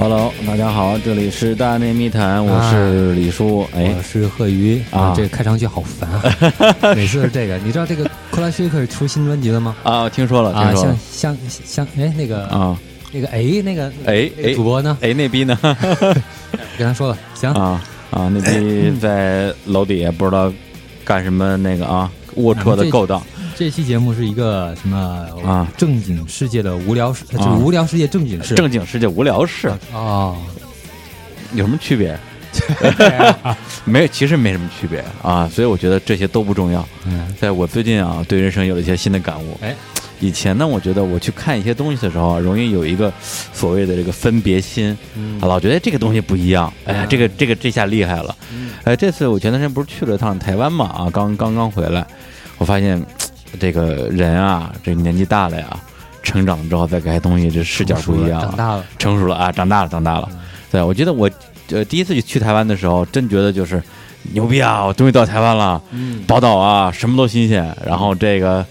Hello，大家好，这里是大内密谈，我是李叔。哎我，是贺鱼啊这个开场曲好烦啊！每次这个，你知道这个克拉希克出新专辑了吗？啊，听说了，啊，听说了。像像像哎那个啊，那个哎那个哎哎主播呢？哎，那逼呢？跟他说了，行，啊啊，那逼在楼底下不知道干什么那个啊，龌龊的勾当。这期节目是一个什么啊正经世界的无聊世，就是啊无聊世界正经事。正经世界无聊事。啊，有什么区别？没，其实没什么区别啊，所以我觉得这些都不重要。嗯在我最近啊，对人生有了一些新的感悟。哎，以前呢，我觉得我去看一些东西的时候啊，容易有一个所谓的这个分别心，嗯啊老觉得这个东西不一样。哎呀，嗯这个这个这下厉害了。嗯哎，这次我前段时间不是去了趟台湾嘛？啊，刚刚刚回来，我发现这个人啊，这年纪大了呀，成长之后再看东西，这视角不一样了，长大了，成熟了啊，长大了，长大了。嗯对，我觉得我呃第一次去去台湾的时候，真觉得就是牛逼啊！我终于到台湾了，嗯宝岛啊，什么都新鲜，然后这个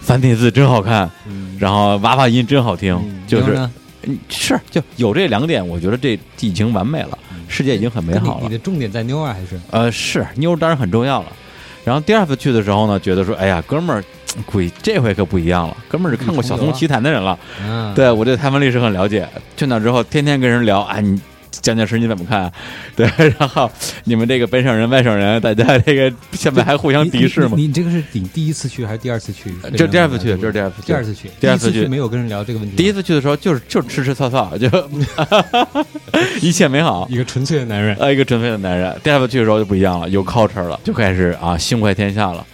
繁体字真好看，嗯，然后娃娃音真好听，嗯就是嗯是就有这两点，我觉得这已经完美了，世界已经很美好了你你。的重点在妞啊还是？呃，是妞当然很重要了。然后第二次去的时候呢，觉得说，哎呀，哥们儿，鬼这回可不一样了。哥们儿是看过《小松奇谈》的人了，嗯，对我对台湾历史很了解。去那之后，天天跟人聊，哎，你蒋介石你怎么看？对，然后你们这个本省人、外省人，大家这个现在还互相敌视吗你？这个是你第一次去还是第二次去？这第二次去，这是第二次去。第二次去，第二次去没有跟人聊这个问题。第一次去的时候，就是就是吃吃草草，就 一切美好。一个纯粹的男人，呃，一个纯粹的男人。第二次去的时候就不一样了，有 culture 了，就开始啊心怀天下了。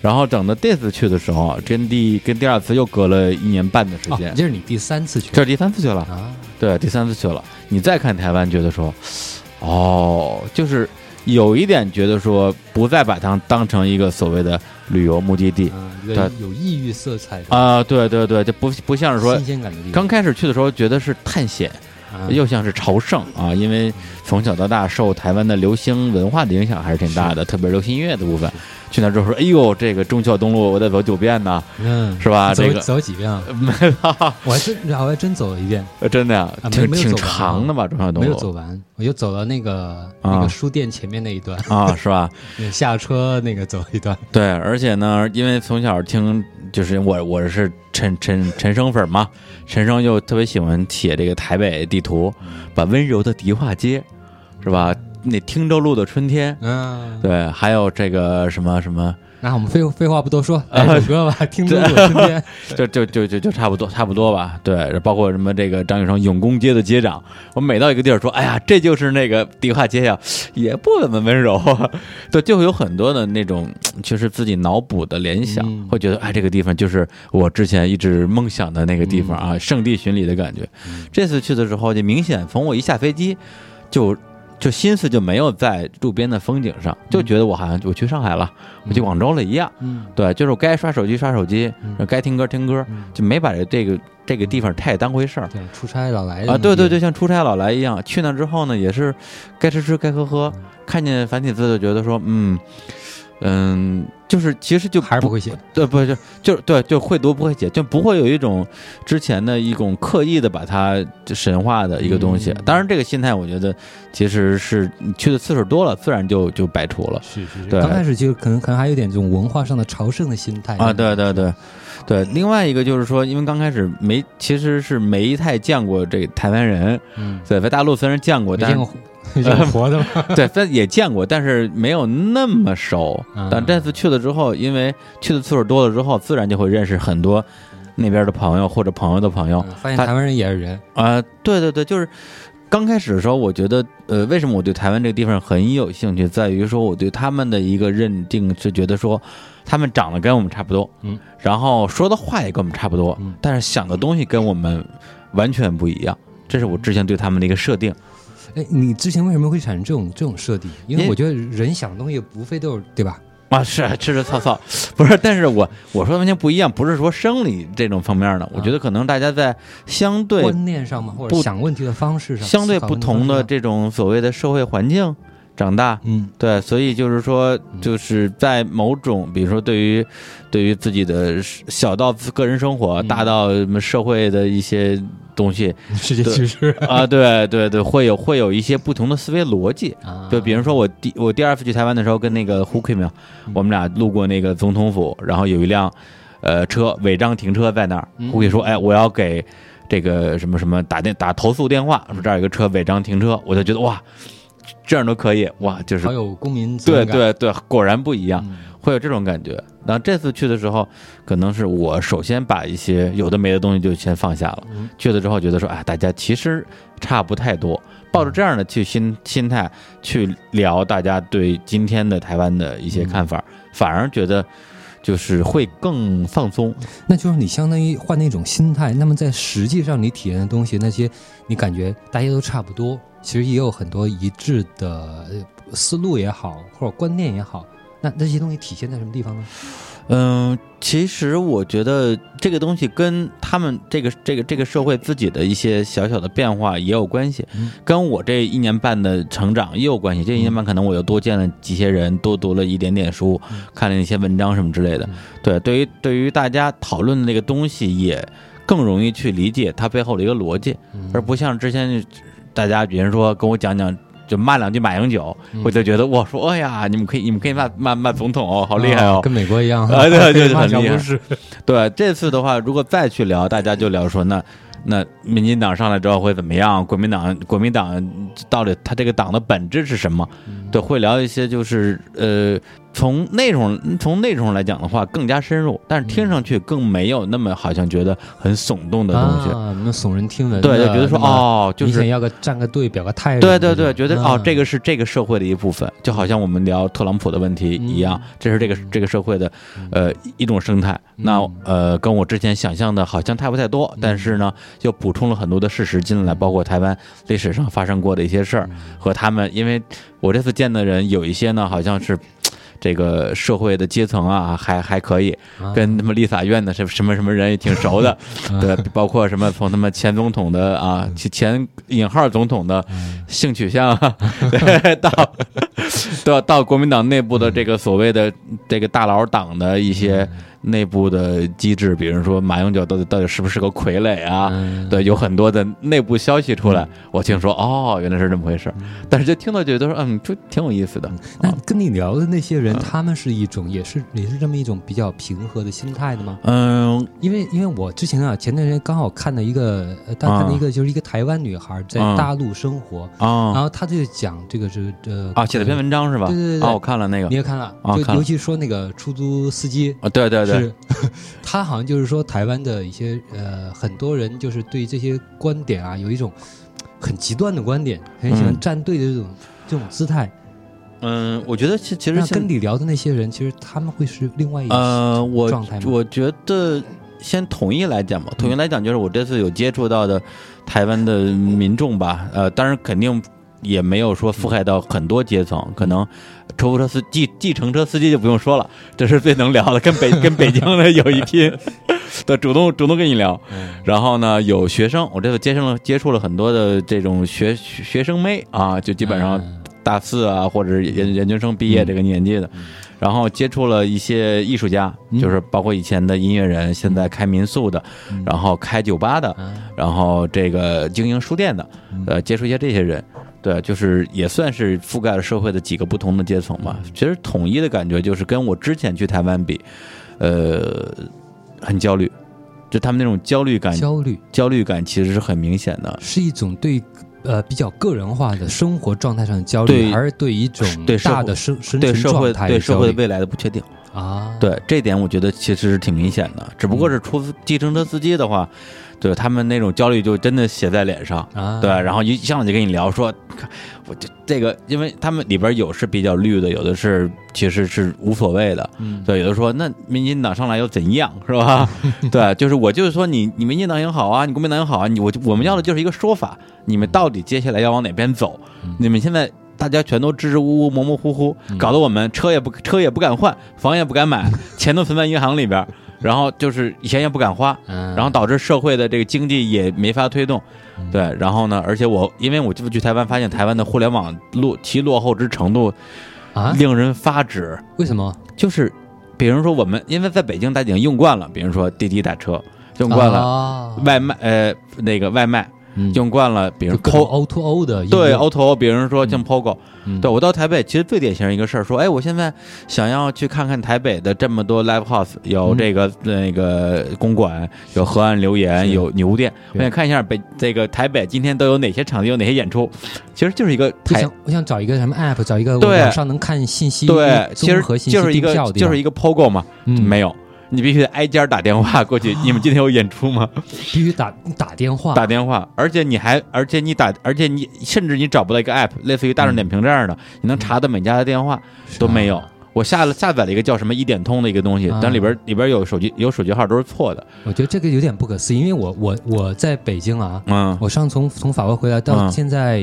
然后等到这次去的时候，跟第跟第二次又隔了一年半的时哦间，这是你第三次去这是第三次去了。啊？对，第三次去了。你再看台湾，觉得说，哦，就是有一点觉得说，不再把它当成一个所谓的旅游目的地嗯，有对有异域色彩的啊、对对对，就不不像是说新鲜感的地方。刚开始去的时候觉得是探险，啊又像是朝圣啊，因为从小到大受台湾的流行文化的影响还是挺大的，特别流行音乐的部分。去那之后说，哎呦，这个忠孝东路我得走九遍呢，嗯，是吧？走这个走几遍啊？没有，我还真我还真走了一遍，真的呀啊，挺挺长的吧？忠孝东路没有走完，我就走到那个啊那个书店前面那一段，啊，是吧？那下车那个走一段。对，而且呢，因为从小听，就是我我是陈陈陈升粉嘛，陈升就特别喜欢写这个台北地图，把温柔的迪化街，是吧？那汀州路的春天，嗯，对，还有这个什么什么，那我们废废话不多说，啊 来首歌吧，听中国春天。就就就就就差不多差不多吧。对，包括什么这个张雨生永公街的街长，我每到一个地儿说，哎呀，这就是那个迪化街呀，也不怎么温柔。对，就会有很多的那种，就是自己脑补的联想，嗯会觉得，哎，这个地方就是我之前一直梦想的那个地方啊，圣地巡礼的感觉。这次去的时候，就明显从我一下飞机就。就心思就没有在路边的风景上，就觉得我好像我去上海了，我去广州了一样。嗯。对，就是我该刷手机刷手机，该听歌听歌，嗯。就没把这这个这个地方太当回事儿。对，出差老来啊。对对对，对，像出差老来一样，去那之后呢，也是该吃吃该喝喝，看见繁体字就觉得说，嗯嗯，就是其实就还是不会写。对，不是就对就会读不会写，就不会有一种之前的一种刻意的把它神化的一个东西。嗯当然，这个心态我觉得其实是你去的次数多了，自然就就摆除了。是是是，对刚开始就可能可能还有点这种文化上的朝圣的心态啊，对对对，对。另外一个就是说，因为刚开始没，其实是没太见过这台湾人，嗯，对，在大陆虽然见过，但见过 活的吗？对，但也见过，但是没有那么熟。嗯但这次去了之后，因为去的次数多了之后，自然就会认识很多那边的朋友或者朋友的朋友嗯发现台湾人也是人，啊、对对对，就是。刚开始的时候，我觉得，呃，为什么我对台湾这个地方很有兴趣，在于说我对他们的一个认定是觉得说，他们长得跟我们差不多，嗯，然后说的话也跟我们差不多，嗯但是想的东西跟我们完全不一样，这是我之前对他们的一个设定。哎，你之前为什么会产生这种这种设定？因因为为我觉得人想的东西无非都是对吧？啊，是吃吃操操，不是，但是我我说的完全不一样，不是说生理这种方面的，我觉得可能大家在相对观念上嘛，或者不想问题的方式上，相对不同的这种所谓的社会环境长大，嗯。对，所以就是说，就是在某种，比如说对于对于自己的小到个人生活，嗯。大到什么社会的一些东西世界对趋势啊，对对对，会有会有一些不同的思维逻辑。啊，就比如说我第我第二次去台湾的时候，跟那个胡奎明，我们俩路过那个总统府，然后有一辆呃车违章停车在那儿，嗯。胡奎说，哎，我要给这个什么什么打电打投诉电话，说这儿有个车违章停车，我就觉得哇，这样都可以哇，就是好有公民责对对对，果然不一样，嗯会有这种感觉。然后这次去的时候，可能是我首先把一些有的没的东西就先放下了。嗯去了之后觉得说，哎，大家其实差不太多，抱着这样的去心心态去聊大家对今天的台湾的一些看法，反而觉得就是会更放松。那就是你相当于换那种心态，那么在实际上你体验的东西，那些你感觉大家都差不多，其实也有很多一致的呃思路也好，或者观念也好，那那些东西体现在什么地方呢？嗯，其实我觉得这个东西跟他们这个这个这个社会自己的一些小小的变化也有关系，嗯跟我这一年半的成长也有关系。这一年半可能我又多见了几些人，多读了一点点书，嗯看了一些文章什么之类的。对，对于对于大家讨论的那个东西，也更容易去理解它背后的一个逻辑，嗯而不像之前大家比如说跟我讲讲。就骂两句马英九，嗯我就觉得我说哎呀，你们可以你们可以骂骂骂总统哦，好厉害哦，跟美国一样啊对 对对骂很厉害对，这次的话，如果再去聊，大家就聊说那那民进党上来之后会怎么样？国民党国民党到底他这个党的本质是什么？对，会聊一些就是呃，从内容从内容来讲的话更加深入，但是听上去更没有那么好像觉得很耸动的东西。啊，那耸人听闻，对，就觉得说哦，就是明显要个站个队，表个态。对对对，觉得哦，这个个是这个社会的一部分，就好像我们聊特朗普的问题一样，这是这个这个社会的呃一种生态。那呃，跟我之前想象的好像差不太多，但是呢，又补充了很多的事实进来，包括台湾历史上发生过的一些事儿和他们，因为我这次见的人有一些呢，好像是。这个社会的阶层啊，还还可以，跟他们立法院的什什么什么人也挺熟的，对，包括什么从他们前总统的啊，前引号总统的性取向啊，对，到到到国民党内部的这个所谓的这个大佬党的一些内部的机制，比如说马永九到底到底是不是个傀儡啊？对，有很多的内部消息出来，我听说哦，原来是这么回事，但是就听到觉得说，嗯，就挺有意思的。那跟你聊的那些人，他们是一种也是也是这么一种比较平和的心态的吗？嗯。因为因为我之前啊，前段时间刚好看到一个，呃，当看到一个就是一个台湾女孩在啊大陆生活，啊。然后她就讲这个是呃啊，写了篇文章是吧？对对对。对啊，我看了那个。你也看了，啊看了。就尤其说那个出租司机。啊，对对对，是，他好像就是说台湾的一些呃很多人就是对这些观点啊有一种很极端的观点，很喜欢嗯站队的这种、这种姿态。嗯，我觉得其其实跟你聊的那些人，其实他们会是另外一呃，我状态吗？我觉得先统一来讲吧，统一来讲就是我这次有接触到的台湾的民众吧，呃，当然肯定也没有说覆盖到很多阶层，可能出租车司计、计程车司机就不用说了，这是最能聊的，跟北 跟北京的有一拼。对，主动主动跟你聊，然后呢，有学生，我这次接生了接触了很多的这种学学学生妹啊，就基本上嗯。大四啊，或者是研研究生毕业这个年纪的，然后接触了一些艺术家，就是包括以前的音乐人，现在开民宿的，然后开酒吧的，然后这个经营书店的，呃，接触一些这些人。对，就是也算是覆盖了社会的几个不同的阶层吧。其实统一的感觉就是跟我之前去台湾比，呃，很焦虑，就他们那种焦虑感，焦虑焦虑感其实是很明显的。是一种对呃比较个人化的生活状态上的焦对虑，而对一种对大的生生存对社会对社会未来的不确定，啊，对这点我觉得其实是挺明显的。只不过是出租计程车司机的话，对他们那种焦虑就真的写在脸上。啊，对，然后一上来就跟你聊说，我这这个，因为他们里边有是比较绿的，有的是其实是无所谓的。嗯对，有的说那民进党上来又怎样，是吧？对，就是我就是说你你民进党也好啊，你国民党也好啊，你我我们要的就是一个说法，你们到底接下来要往哪边走？你们现在大家全都支支吾吾、模模糊糊，搞得我们车也不车也不敢换，房也不敢买，钱都存在银行里边儿，然后就是以前也不敢花，嗯，然后导致社会的这个经济也没法推动，对，然后呢，而且我因为我这次去台湾，发现台湾的互联网落其落后之程度啊，令人发指，为什么？就是比如说我们因为在北京大家已经用惯了，比如说滴滴打车用惯，了外卖呃那个外卖嗯。用惯了，比如 POO to O 的对 O to O，比如说像 POGO，嗯。对我到台北其实最典型一个事儿，说哎我现在想要去看看台北的这么多 live house，有嗯。这个那个公馆，有河岸留言，有牛店，我想看一下北这个台北今天都有哪些场地，有哪些演出，其实就是一个台就想我想找一个什么 app，找一个网上能看信息、对，其实综合信息就是一个就是一个 POGO 嘛，嗯。没有。你必须得挨家打电话过去，你们今天有演出吗？必须打打电话，打电话，而且你还，而且你打，而且你甚至你找不到一个 app，类似于大众点评这样的，你能查到每家的电话都没有。我下了下载了一个叫什么一点通的一个东西，啊但里边里边有手机有手机号都是错的。我觉得这个有点不可思议，因为我我我在北京啊，嗯我上从从法国回来到嗯现在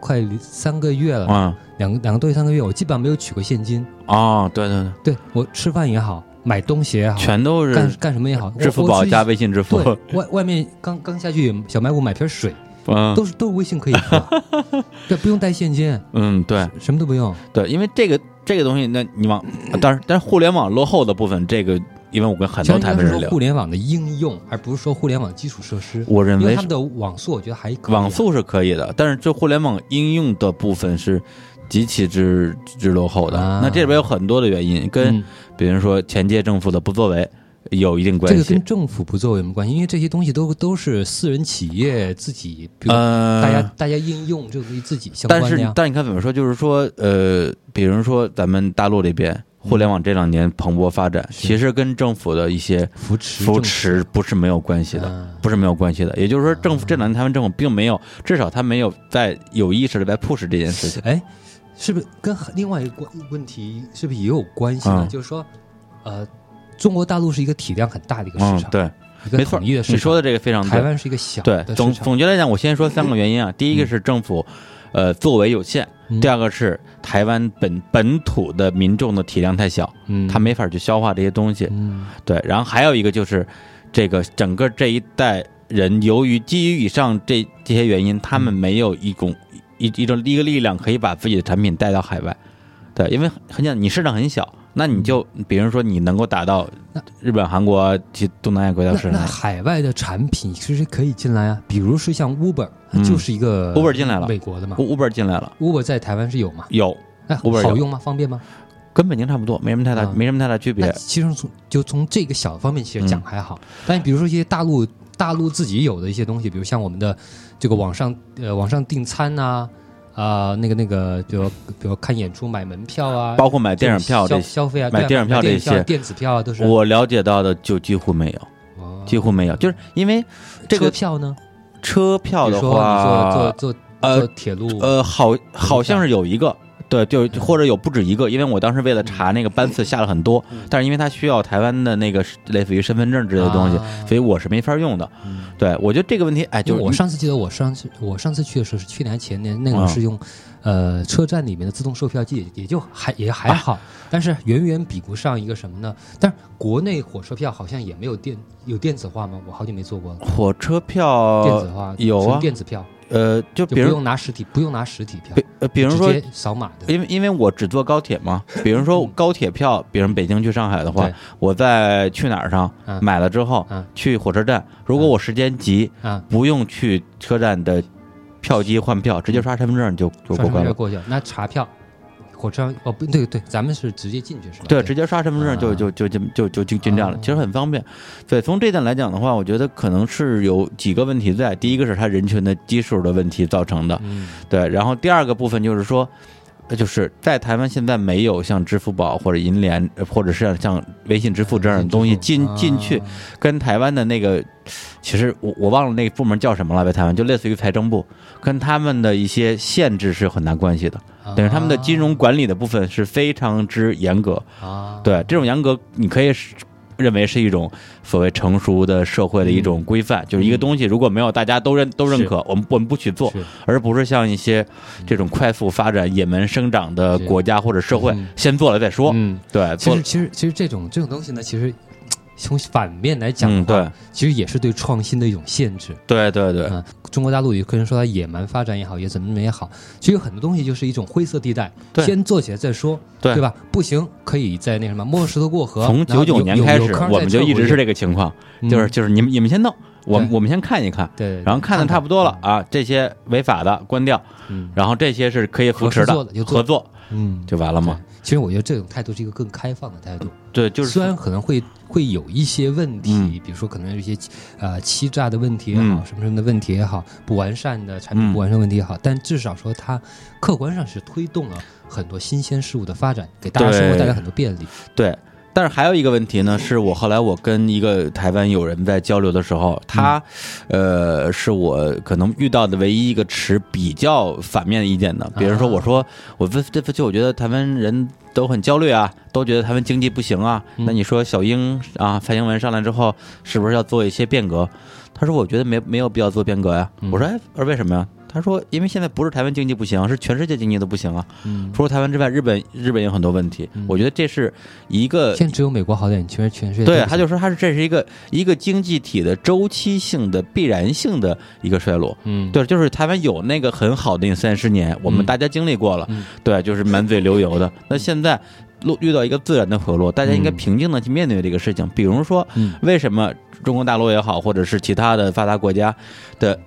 快三个月了，嗯两个两个多月三个月，我基本上没有取过现金。哦，对对对，对我吃饭也好，买东西也好，全都是干干什么也好，支付宝加微微信支付。对外外面刚刚下去小卖部买瓶水，嗯都是都是微信可以付，对，不用带现金，嗯，对什么都不用。对，因为这个这个东西，那你往但是，但是互联网落后的部分，这个因为我跟很多台湾人聊互，联网的应用，而不是说互联网基础设施。我认为是因为他们的网速，我觉得还可以啊网速是可以的，但是这互联网应用的部分是极其之之落后的。啊那这里边有很多的原因，跟嗯比如说前届政府的不作为有一定关系这个跟。政府不作为有没有关系？因为这些东西都都是私人企业自己，比如呃，大家、大家应用这个东西自己相但是关的呀。但是你看怎么说，就是说呃，比如说咱们大陆这边互联网这两年蓬勃发展，是其实跟政府的一些扶扶持扶持不是没有关系的。啊不是没有关系的，也就是说，政府这两年他们政府并没有，至少他没有在有意识的在 push 这件事情。哎，是不是跟另外一个关问题是不是也有关系呢？嗯就是说，呃，中国大陆是一个体量很大的一个市，场，嗯对，没错。你说的这个非常对。台湾是一个小对，总，总结来讲，我先说三个原因啊。第一个是政府，呃，作为有限；嗯第二个是台湾本本土的民众的体量太小，嗯，他没法去消化这些东西。嗯对，然后还有一个就是，这个整个这一代人，由于基于以上这这些原因，他们没有一种一一种一个力量可以把自己的产品带到海外。对，因为很很简单，你市场很小，那你就比如说你能够打到日本、韩国及东南亚国家那那市场。海外的产品其实可以进来啊，比如说像 Uber，嗯就是一个 Uber 进来了美国的嘛 Uber 进来了，，Uber 在台湾是有吗？有那 Uber 有好用吗？方便吗？跟北京差不多，没什么太大，啊没什么太大区别。其实从就从这个小方面其实讲嗯还好，但比如说一些大陆大陆自己有的一些东西，比如像我们的这个网上呃网上订餐呐、啊，那个那个，比如比如看演出买门票啊，包括买电影票消费啊，买电影票这些电子票啊都是。我了解到的就几乎没有，哦。几乎没有，就是因为这个车票呢？车票的话，坐坐坐呃坐铁路呃，好，好像是有一个，对，就或者有不止一个，因为我当时为了查那个班次下了很多，但是因为它需要台湾的那个类似于身份证之类的东西，啊所以我是没法用的。嗯对我觉得这个问题，哎，就是我上次记得我上次我上次去的时候是去年还前年，那个嗯是用、呃车站里面的自动售票机，也也就还也还好，但是远远比不上一个什么呢？但是国内火车票好像也没有电有电子化吗？我好久没坐过了，火车票电子化有啊电子票呃，就比如用拿实体，不用拿实体票比，呃比如说扫码的。因为因为我只坐高铁嘛，比如说高铁票，比如北京去上海的话对，我在去哪儿上嗯买了之后嗯，去火车站，如果我时间急，啊，不用去车站的票机换票，直接刷身份证就就过关了。证过去了，那查票。火车哦不对对，咱们是直接进去是吧？对，直接刷身份证就啊就就就就就进进站了哦，其实很方便。对，从这点来讲的话，我觉得可能是有几个问题在。第一个是它人群的基数的问题造成的，嗯对。然后第二个部分就是说，呃就是在台湾现在没有像支付宝或者银联，呃或者是像微信支付这样的东西进进去，啊跟台湾的那个，其实我我忘了那个部门叫什么了，在台湾就类似于财政部，跟他们的一些限制是有很大关系的。等于他们的金融管理的部分是非常之严格。啊，对这种严格，你可以认为是一种所谓成熟的社会的一种规范，就是一个东西如果没有大家都认都认可，我们我们不去做，而不是像一些这种快速发展、野蛮生长的国家或者社会嗯，先做了再说。嗯，对，其实其实其实这种这种东西呢，其实 从反面来讲嗯，的话，对。其实也是对创新的一种限制。对对对，嗯，中国大陆有个人说它野蛮发展也好，也怎么怎么也好，其实有很多东西就是一种灰色地带，对。先做起来再说，对。吧？不行，可以在那什么摸着石头过河。从九九年开始我们就一直是这，个情况，嗯。就是就是你们你们先弄，我们我们先看一看，对，然后看的差不多了，啊，这些违法的关掉，嗯。然后这些是可以扶持的合作嗯，就完了吗？对？其实我觉得这种态度是一个更开放的态度，对，就是虽然可能会会有一些问题，嗯比如说可能有一些呃欺诈的问题也好，嗯什么什么的问题也好，不完善的产品嗯不完善问题也好，但至少说它客观上是推动了很多新鲜事物的发展，给大家生活带来很多便利。对。但是还有一个问题呢，是我后来我跟一个台湾友人在交流的时候，他，呃，是我可能遇到的唯一一个持比较反面意见的。比如说，啊我说我这这次我觉得台湾人都很焦虑啊，都觉得台湾经济不行啊。嗯那你说小英啊，蔡英文上来之后，是不是要做一些变革？他说我觉得没没有必要做变革呀。嗯我说哎，我说为什么呀？他说因为现在不是台湾经济不行，是全世界经济都不行啊。嗯，除了台湾之外，日本日本有很多问题。嗯我觉得这是一个现在只有美国好点，全全世界对，他就说他是这是一个一个经济体的周期性的必然性的一个衰落。嗯对，就是台湾有那个很好的那三十年，我们嗯大家经历过了，嗯对，就是满嘴流油的。那现在落遇到一个自然的回落，大家应该嗯平静的去面对这个事情。比如说，嗯为什么中国大陆也好，或者是其他的发达国家的，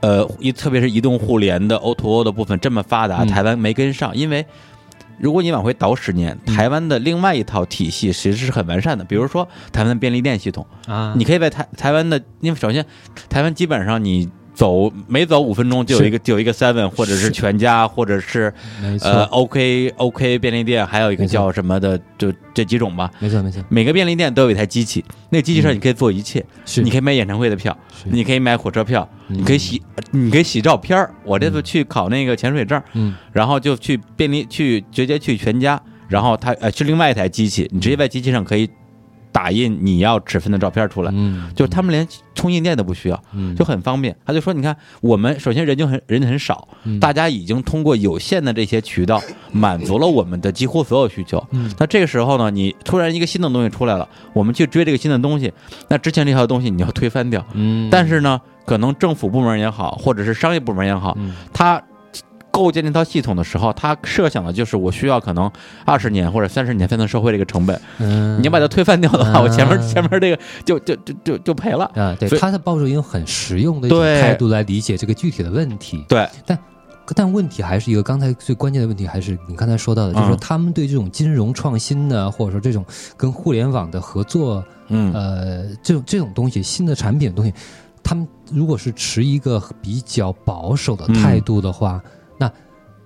呃，一特别是移动互联的 O to O 的部分这么发达，嗯台湾没跟上，因为。如果你往回倒十年，嗯台湾的另外一套体系其实是很完善的，比如说台湾的便利店系统，啊，你可以在台台湾的，因为首先台湾基本上你走每走五分钟就有一个就有一个 Seven 或者是是。全家或者是、呃 OK OK 便利店，还有一个叫什么的，就这几种吧。没错没错，每个便利店都有一台机器，那个机器上嗯。你可以做一切，是。你可以买演唱会的票，是。你可以买火车票，嗯。你可以洗，你可以洗照片儿。我这次去考那个潜水证，嗯。然后就去便利去直接去全家，然后他呃是另外一台机器，你直接在机器上可以打印你要尺寸的照片出来，嗯，就是他们连充印店都不需要，嗯就很方便。他就说，你看我们首先人就很人很少，嗯大家已经通过有限的这些渠道满足了我们的几乎所有需求。嗯那这个时候呢，你突然一个新的东西出来了，我们去追这个新的东西，那之前这套东西你要推翻掉。嗯，但是呢，可能政府部门也好，或者是商业部门也好，嗯它构建这套系统的时候，他设想的就是我需要可能二十年或者三十年才能收回这个成本。嗯，你要把它推翻掉的话，嗯我前面前面这个 就就就就就赔了。啊，对，他在抱着一种很实用的一种态度来理解这个具体的问题。对，但但问题还是一个，刚才最关键的问题还是你刚才说到的，就是说嗯他们对这种金融创新呢，或者说这种跟互联网的合作，嗯呃，这种这种东西，新的产品的东西，他们如果是持一个比较保守的态度的话，那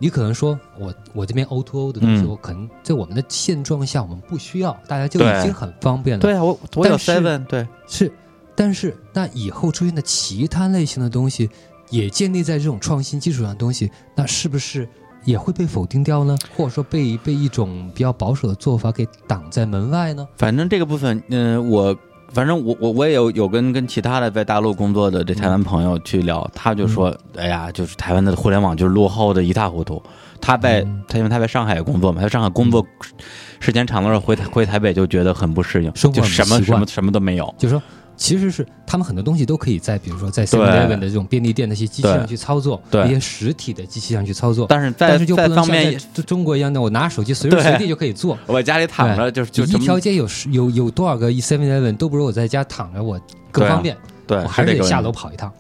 你可能说我我这边 O to O 的东西，嗯我可能在我们的现状下我们不需要，大家就对已经很方便了。对啊，我我有但是 seven，对是，但是那以后出现的其他类型的东西，也建立在这种创新基础上的东西，那是不是也会被否定掉呢？或者说被被一种比较保守的做法给挡在门外呢？反正这个部分，嗯、我反正我我我也有有跟跟其他的在大陆工作的这台湾朋友去聊，他就说，哎呀，就是台湾的互联网就是落后的一塌糊涂。他在嗯他因为他在上海工作嘛，他在上海工作时间长了回回台北就觉得很不适应，就什么什么什么都没有。就说，其实是他们很多东西都可以在，比如说在 Seven Eleven 的这种便利店那些机器上去操作，对一些实体的机器上去操作。但是在但是就不能像中中国一样的，我拿手机随时随地就可以做。我家里躺着就是就一条街有十有有多少个 Seven Eleven 都不如我在家躺着我更方便，对，我还是得下楼跑一趟。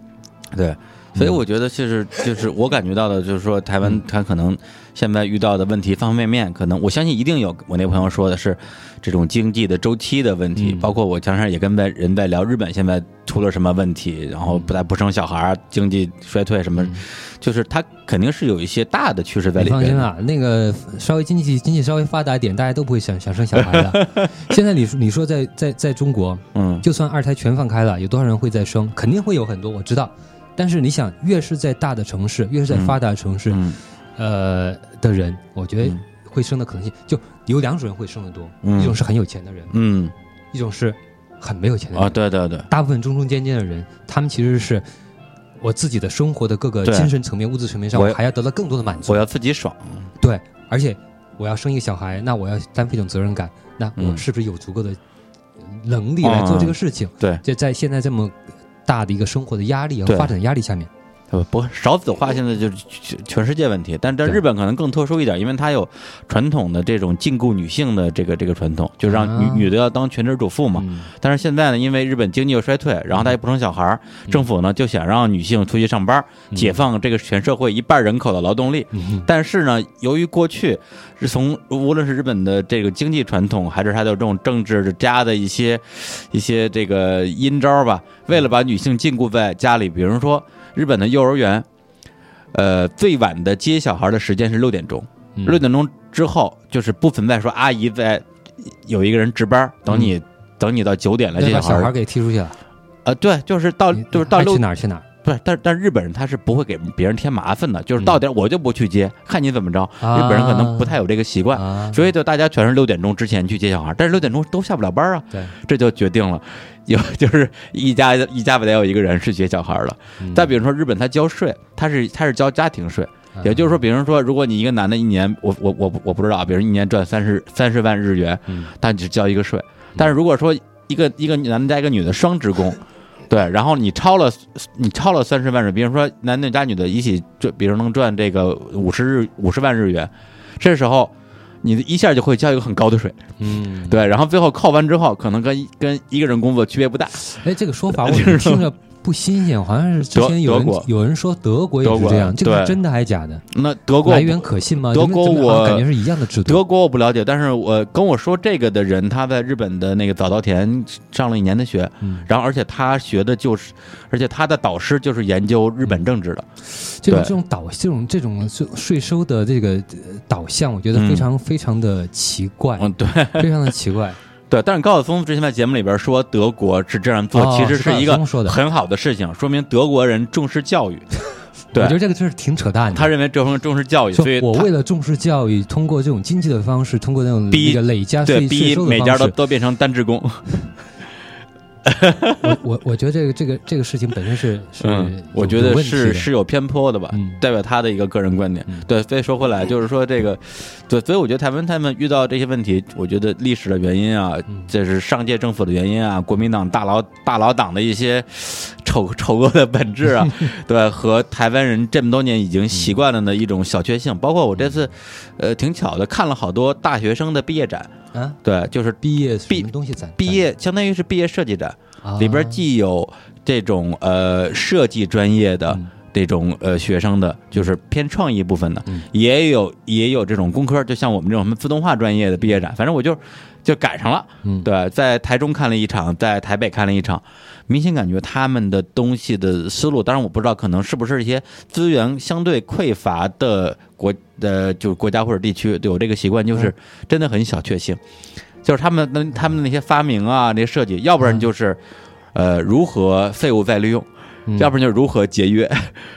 对，所以我觉得就是就是我感觉到的，就是说台湾嗯它可能现在遇到的问题方方面面，可能我相信一定有我那朋友说的是这种经济的周期的问题，嗯包括我前段也跟在人在聊日本现在出了什么问题，然后不再不生小孩儿，经济衰退什么，就是它肯定是有一些大的趋势在里边的。放心啊，那个稍微经济经济稍微发达一点，大家都不会想想生小孩的。现在你说你说在在在中国，嗯，就算二胎全放开了，有多少人会再生？肯定会有很多，我知道。但是你想，越是在大的城市，越是在发达的城市，嗯。呃的人，我觉得嗯。会生的可能性就有两种人会生的多，嗯。一种是很有钱的人，嗯。一种是很没有钱的人。啊，对对对，大部分中中间间的人，他们其实是我自己的生活的各个精神层面、物质层面上，我我还要得到更多的满足。我。要自己爽，对，而且我要生一个小孩，那我要担负一种责任感，那嗯。我是不是有足够的能力来做这个事情？对。就在现在这么大的一个生活的压力和发展的压力下面，呃不，少子化现在就是全全世界问题，但在日本可能更特殊一点，因为它有传统的这种禁锢女性的这个这个传统，就让女、啊女的要当全职主妇嘛。嗯但是现在呢，因为日本经济又衰退，然后她也不生小孩儿，嗯政府呢就想让女性出去上班，解放这个全社会一半人口的劳动力。嗯但是呢，由于过去是从无论是日本的这个经济传统，还是它的这种政治家的一些一些这个阴招吧，为了把女性禁锢在家里，比如说日本的幼儿园，呃，最晚的接小孩的时间是六点钟，嗯。六点钟之后就是不存在说阿姨在有一个人值班等你。等你到九点来接小孩小孩给踢出去了，呃，对，就是到就是到六去哪儿去哪儿？不是，但但日本人他是不会给别人添麻烦的，就是到点我就不去接，看你怎么着。啊。日本人可能不太有这个习惯，啊，所以就大家全是六点钟之前去接小孩，但是六点钟都下不了班啊，对，这就决定了有 就是一家一家不得有一个人是接小孩的。嗯再比如说日本他交税，他是他是交家庭税，也就是说，比如说如果你一个男的一年，我我我我不知道啊，比如一年赚三十三十万日元，嗯但只交一个税。但是如果说一个一个男的加一个女的双职工，对，然后你超了你超了三十万日，比如说男的加女的一起就，比如能赚这个五十日五十万日元，这时候你一下就会交一个很高的税，嗯，对，然后最后扣完之后，可能跟跟一个人工作区别不大，哎，这个说法我 就是听着不新鲜，好像是之德前有人有人说德国也是这样，这个是真的还是假的？那德国来源可信吗？德国我感觉是一样的制度。德国我不了解，但是我跟我说这个的人，他在日本的那个早稻田上了一年的学，嗯，然后而且他学的就是，而且他的导师就是研究日本政治的，对这种这种导这种这种税税收的这个呃导向，我觉得嗯非常非常的奇怪，嗯，对非常的奇怪。对。但是高晓松之前在节目里边说德国是这样做，哦其实是一个很好的事情，说明德国人重视教育，对我觉得这个就是挺扯淡的。他认为这方面重视教育，所以我为了重视教育，通过这种经济的方式，通过那种逼那个累加对税逼每家，都都变成单职工，我我我觉得这个这个这个事情本身是是嗯，我觉得是是有偏颇的吧，嗯代表他的一个个人观点。嗯对，所以说回来就是说这个，对，所以我觉得台湾他们遇到这些问题，我觉得历史的原因啊，嗯这是上届政府的原因啊，国民党大佬大佬党的一些丑丑恶的本质啊，对，和台湾人这么多年已经习惯了的一种小确幸。包括我这次，呃，挺巧的，看了好多大学生的毕业展，啊，对，就是毕业毕东西展毕业相当于是毕业设计展，啊里边既有这种呃设计专业的嗯这种呃学生的，就是偏创意部分的，嗯也有也有这种工科，就像我们这种什么自动化专业的毕业展，反正我就就赶上了。嗯对，在台中看了一场，在台北看了一场，明显感觉他们的东西的思路，当然我不知道可能是不是一些资源相对匮乏的国呃就是国家或者地区有这个习惯，就是真的很小确幸，就是他们那他们的那些发明啊，那些设计，要不然就是呃如何废物再利用，嗯要不然就是如何节约，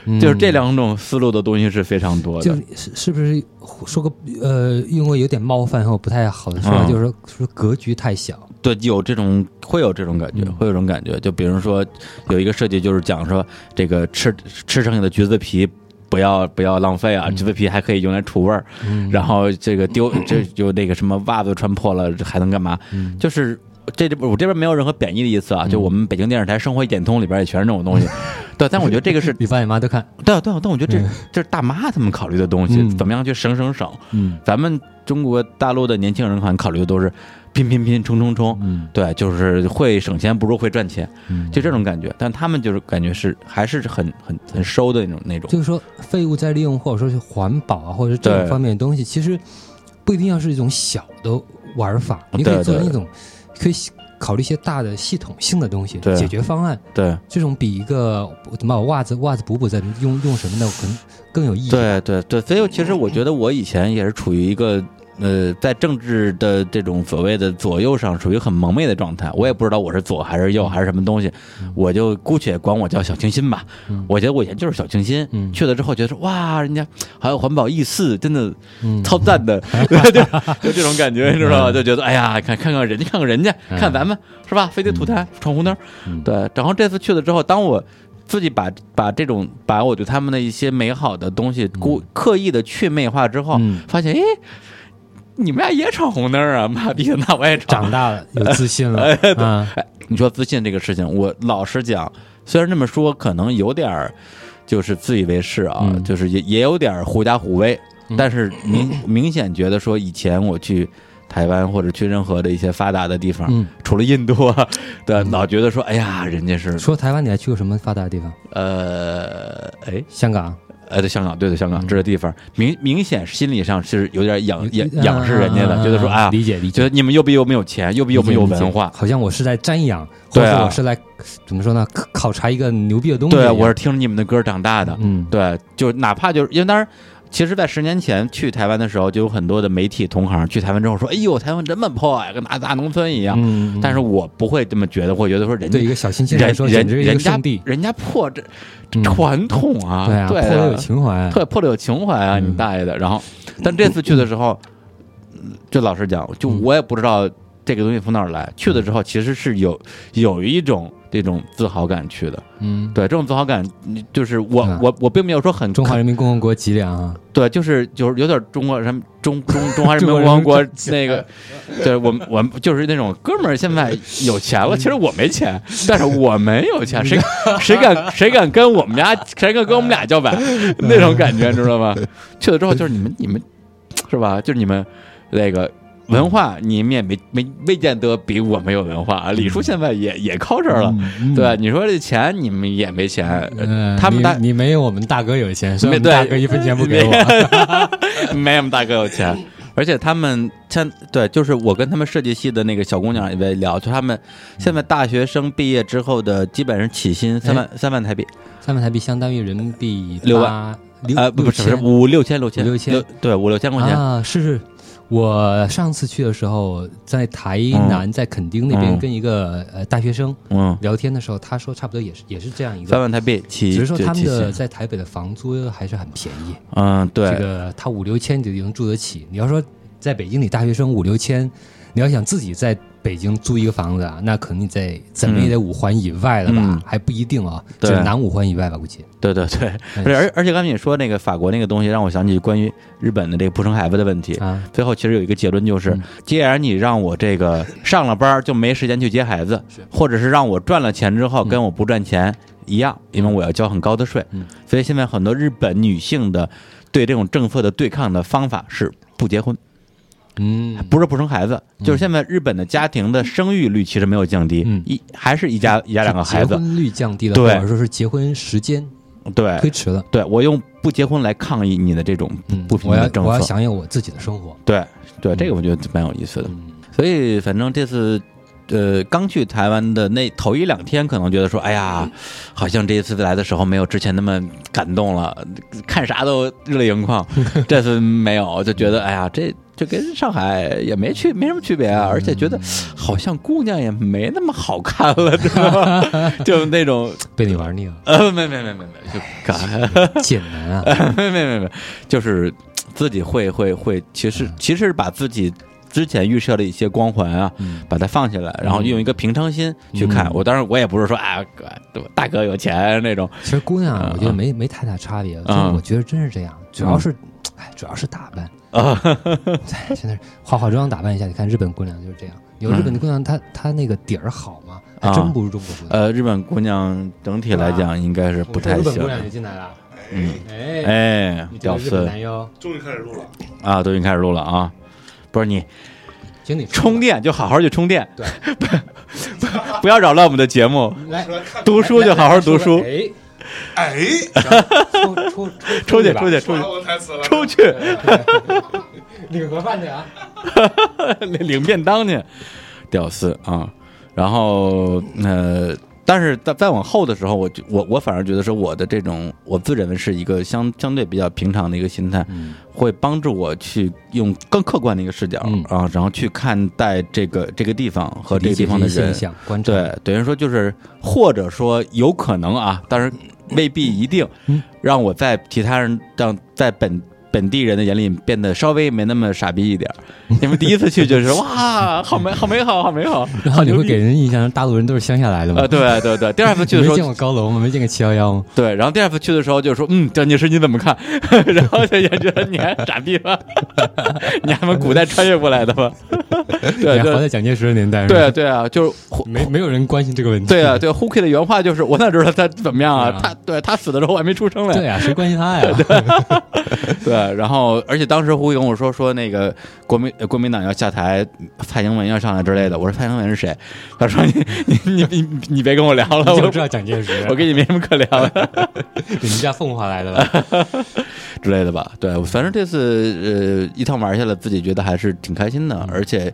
嗯就是这两种思路的东西是非常多的。就是是不是说个呃，因为有点冒犯或不太好的说法，嗯就是说说格局太小。对，有这种会有这种感觉，嗯会有这种感觉。就比如说有一个设计就是讲说，这个吃吃剩下的橘子皮不要不要浪费啊，橘子皮还可以用来除味儿。嗯然后这个丢这就那个什么袜子穿破了还能干嘛？嗯就是这我这边没有任何贬义的意思啊，嗯就我们北京电视台《生活一点通》里边也全是这种东西。对，但我觉得这个是你爸你妈都看，对对，但我觉得这嗯这是大妈他们考虑的东西，嗯怎么样去省省省。嗯咱们中国大陆的年轻人可能考虑的都是拼拼拼、冲冲冲。嗯对，就是会省钱不如会赚钱，嗯，就这种感觉。但他们就是感觉是还是很很很收的那种那种。就是说废物再利用，或者说是环保啊，或者是这种方面的东西，其实不一定要是一种小的玩法，你可以做成一种，可以考虑一些大的系统性的东西，对解决方案。对这种比一个怎么把袜子袜子补补再用用什么的，可能更有意义。，对对对，所以其实我觉得我以前也是处于一个呃，在政治的这种所谓的左右上，属于很蒙昧的状态。我也不知道我是左还是右还是什么东西，我就姑且管我叫小清新吧。我觉得我以前就是小清新，去了之后觉得说哇，人家还有环保意识，真的超赞的，就就这种感觉，你知道吧？就觉得哎呀，看看看人家，看看人家，看咱们是吧？非得吐痰闯红灯，对。然后这次去了之后，当我自己把把这种把我对他们的一些美好的东西故刻意的去魅化之后，发现哎。你们俩也闯红灯啊？妈逼，那我也闯。长大了，有自信了。哎，你说自信这个事情，我老实讲，虽然这么说，可能有点儿就是自以为是啊，就是也也有点狐假虎威。但是明 明显觉得说，以前我去台湾或者去任何的一些发达的地方，除了印度，对，老觉得说，哎呀，人家是。说台湾，你还去过什么发达的地方？呃，哎，香港。呃，在香港，对的，香港这个地方，明明显心理上是有点仰仰仰视人家的，觉得说啊，理解理解，觉得你们又比又没有钱，又比又没有文化，好像我是在瞻仰，或者我是来怎么说呢？考察一个牛逼的东西。对，我是听着你们的歌长大的，嗯，对，就哪怕就是因为当然。其实，在十年前去台湾的时候，就有很多的媒体同行去台湾之后说：“哎呦，台湾这么破呀，跟大大农村一样。”但是我不会这么觉得，会觉得说人对一个小清新来说，简直一个圣地。人家破这传统啊，对啊，破的有情怀，特破的有情怀啊，你大爷的！然后，但这次去的时候，就老实讲，就我也不知道这个东西从哪儿来。去了之后，其实是有有一种。这种自豪感去的，嗯，对，这种自豪感，就是我我我并没有说很中华人民共和国脊梁啊，对，就是就是有点中国人中中 中华人民共和国那个，对我们我们就是那种哥们儿现在有钱了，其实我没钱，但是我没有钱，谁谁敢 谁敢跟我们家谁敢跟我们俩叫板那种感觉，知道吗？去了之后就是你们你们是吧？就是你们那个。文化你们也没没未见得比我们有文化啊！李叔现在也也靠这儿了，对你说这钱你们也没钱，他们大你没有我们大哥有钱，所以大哥一分钱不给我，没 我们大哥有钱。而且他们像对，就是我跟他们设计系的那个小姑娘也在聊，就他们现在大学生毕业之后的基本上起薪三万三万台币，三万台币相当于人民币六万啊，不不是五六千六千。六千。对五六千块钱。啊，是是。我上次去的时候，在台南，在垦丁那边跟一个呃大学生聊天的时候，他说差不多也是也是这样一个三万台币，只是说他们的在台北的房租还是很便宜。嗯，对，这个他五六千就能住得起。你要说在北京，你大学生五六千，你要想自己在。北京租一个房子啊，那肯定在怎么也得五环以外了吧？还不一定啊，就南五环以外吧，估计。对对对，而而且刚才你说那个法国那个东西，让我想起关于日本的这个不生孩子的问题啊。最后其实有一个结论就是，既然你让我这个上了班就没时间去接孩子，或者是让我赚了钱之后跟我不赚钱一样，因为我要交很高的税。所以现在很多日本女性的对这种政策的对抗的方法是不结婚。嗯，不是不生孩子，就是现在日本的家庭的生育率其实没有降低，一还是一家一家两个孩子，结婚率降低了，或者说是结婚时间对推迟了。对我用不结婚来抗议你的这种不平等政策，我要享有我自己的生活。对对，这个我觉得蛮有意思的。所以反正这次呃刚去台湾的那头一两天，可能觉得说，哎呀，好像这一次来的时候没有之前那么感动了，看啥都热泪盈眶。这次没有，就觉得哎呀这。就跟上海也没区没什么区别啊，而且觉得好像姑娘也没那么好看了，知道吗？就那种被你玩腻了。呃，没没没没没，就干简单啊，没没没没，就是自己会会会，其实其实是把自己之前预设的一些光环啊，把它放下来，然后用一个平常心去看。我当然我也不是说啊，大哥有钱那种。其实姑娘我觉得没没太大差别，就我觉得真是这样，主要是哎，主要是打扮。啊，现在化化妆打扮一下，你看日本姑娘就是这样。有日本的姑娘，她她那个底儿好吗？还真不如中国姑娘。呃，日本姑娘整体来讲应该是不太行。日本姑娘也进来了，嗯，哎哎，屌丝，终于开始录了啊！终于开始录了啊！不是你，请你充电就好好去充电，对，不 不要扰乱我们的节目。来，读书就好好读书。哎。哎，出出出去出去出去出去，领盒饭去啊！领领便当去，屌丝啊！然后呃，但是在再往后的时候，我就我我反而觉得说我的这种我自认为是一个相相对比较平常的一个心态，嗯会帮助我去用更客观的一个视角嗯啊，然后去看待这个这个地方和这个地方的人现。象，观察，对，等于说就是或者说有可能啊，当然未必一定嗯，让我在其他人让在本。本地人的眼里变得稍微没那么傻逼一点儿，因为第一次去就是哇，好美，好美好，好美好，然后你会给人印象，大陆人都是乡下来的嘛啊，？对对对，第二次去的时候没见过高楼吗？没见过七幺幺吗？对，然后第二次去的时候就说，嗯，蒋介石你怎么看？然后就也觉得你还傻逼吗？你还们古代穿越过来的吗？对活在蒋介石的年代，对啊，对啊，就是没没有人关心这个问题。对啊，对 h o k 的原话就是我哪知道他怎么样啊？啊他对他死的时候我还没出生嘞。对啊，谁关心他呀？对，然后而且当时胡跟我说说那个国民呃国民党要下台，蔡英文要上来之类的。我说蔡英文是谁？他说你你你你你别跟我聊了，我就知道蒋介石，我跟你没什么可聊的。你们家凤凰来的吧。之类的吧。对，反正这次呃一趟玩下来，自己觉得还是挺开心的，而且。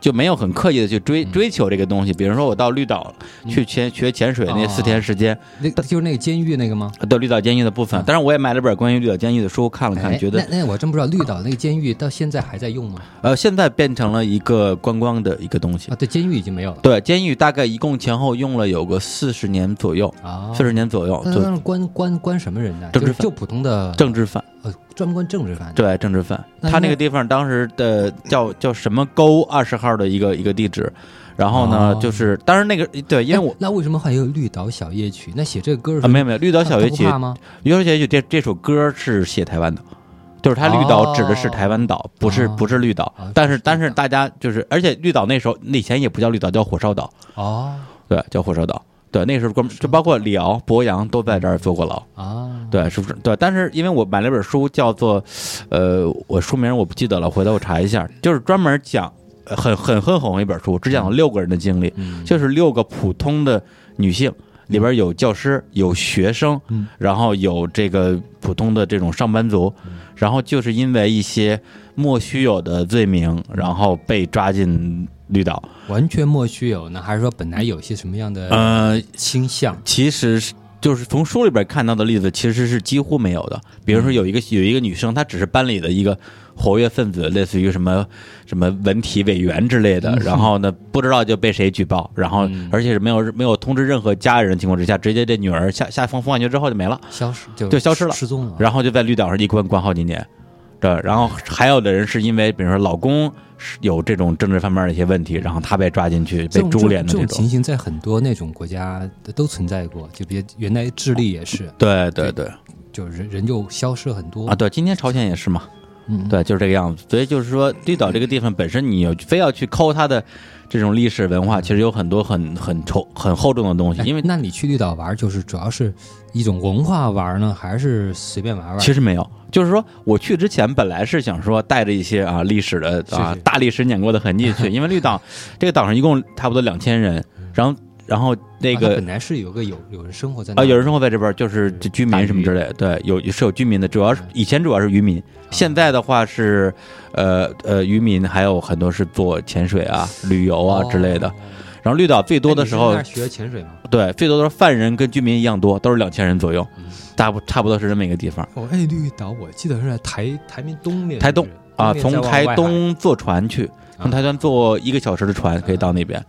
就没有很刻意的去追追求这个东西，比如说我到绿岛去潜学潜水那四天时间，那就是那个监狱那个吗？对绿岛监狱的部分，当然我也买了本关于绿岛监狱的书看了看，哎觉得那那我真不知道绿岛那个监狱到现在还在用吗？呃现在变成了一个观光的一个东西啊，。对，监狱已经没有了对，监狱大概一共前后用了有个四十年左右，啊。四十年左右，关关关什么人呢？政治犯就就普通的政治犯。呃，专门关政治犯。对，政治犯，他那个地方当时的叫叫什么沟二十号的一个一个地址，然后呢，哦就是当然那个对，因为我哎那为什么还有绿岛小夜曲？那写这个歌啊没有没有绿岛小夜曲，吗？绿岛小夜曲这这首歌是写台湾的。就是它绿岛指的是台湾岛，不是哦不是绿岛哦，但是但是大家就是，而且绿岛那时候那以前也不叫绿岛，叫火烧岛，哦对，叫火烧岛，对，那时候光就包括李敖、博洋都在这儿坐过牢，啊，对，是不是？对，但是因为我买了本书，叫做，呃，我书名我不记得了，回头我查一下，就是专门讲呃很很很红一本书，只讲了六个人的经历，嗯就是六个普通的女性，里边有教师，有学生，嗯然后有这个普通的这种上班族，然后就是因为一些莫须有的罪名，然后被抓进绿岛。完全莫须有呢，还是说本来有些什么样的呃，倾向？其实是就是从书里边看到的例子，其实是几乎没有的。比如说有一个有一个女生，她只是班里的一个活跃分子，类似于什么什么文体委员之类的，然后呢不知道就被谁举报，然后嗯而且是没有没有通知任何家人的情况之下，直接这女儿下下放风化学之后就没了，消失就就消失了失踪了。然后就在绿岛上一关关好几年。对，然后还有的人是因为，比如说老公是有这种政治方面的一些问题，然后他被抓进去被株连的这种。情形在很多那种国家都存在过，就比如原来智利也是，对对对就人人就消失很多啊，对，今天朝鲜也是嘛。嗯，对，就是这个样子。所以就是说，绿岛这个地方本身，你有非要去抠它的这种历史文化，其实有很多很很厚、很厚重的东西。哎因为那你去绿岛玩，就是主要是一种文化玩呢，还是随便玩玩？其实没有，就是说我去之前本来是想说带着一些啊历史的啊大历史碾过的痕迹去，因为绿岛这个岛上一共差不多两千人，然后然后那个啊本来是有个有有人生活在那啊，有人生活在这边，就是这居民什么之类的，对，有是有居民的，主要是以前主要是渔民，现在的话是，呃呃，渔民还有很多是做潜水啊、旅游啊之类的。哦。然后绿岛最多的时候学潜水吗？对，最多的时候犯人跟居民一样多，都是两千人左右嗯，大不差不多是这么一个地方哦，哎，绿岛我记得是在台台面东面，台东啊。从台东坐船去，从啊。台东坐一个小时的船可以到那边，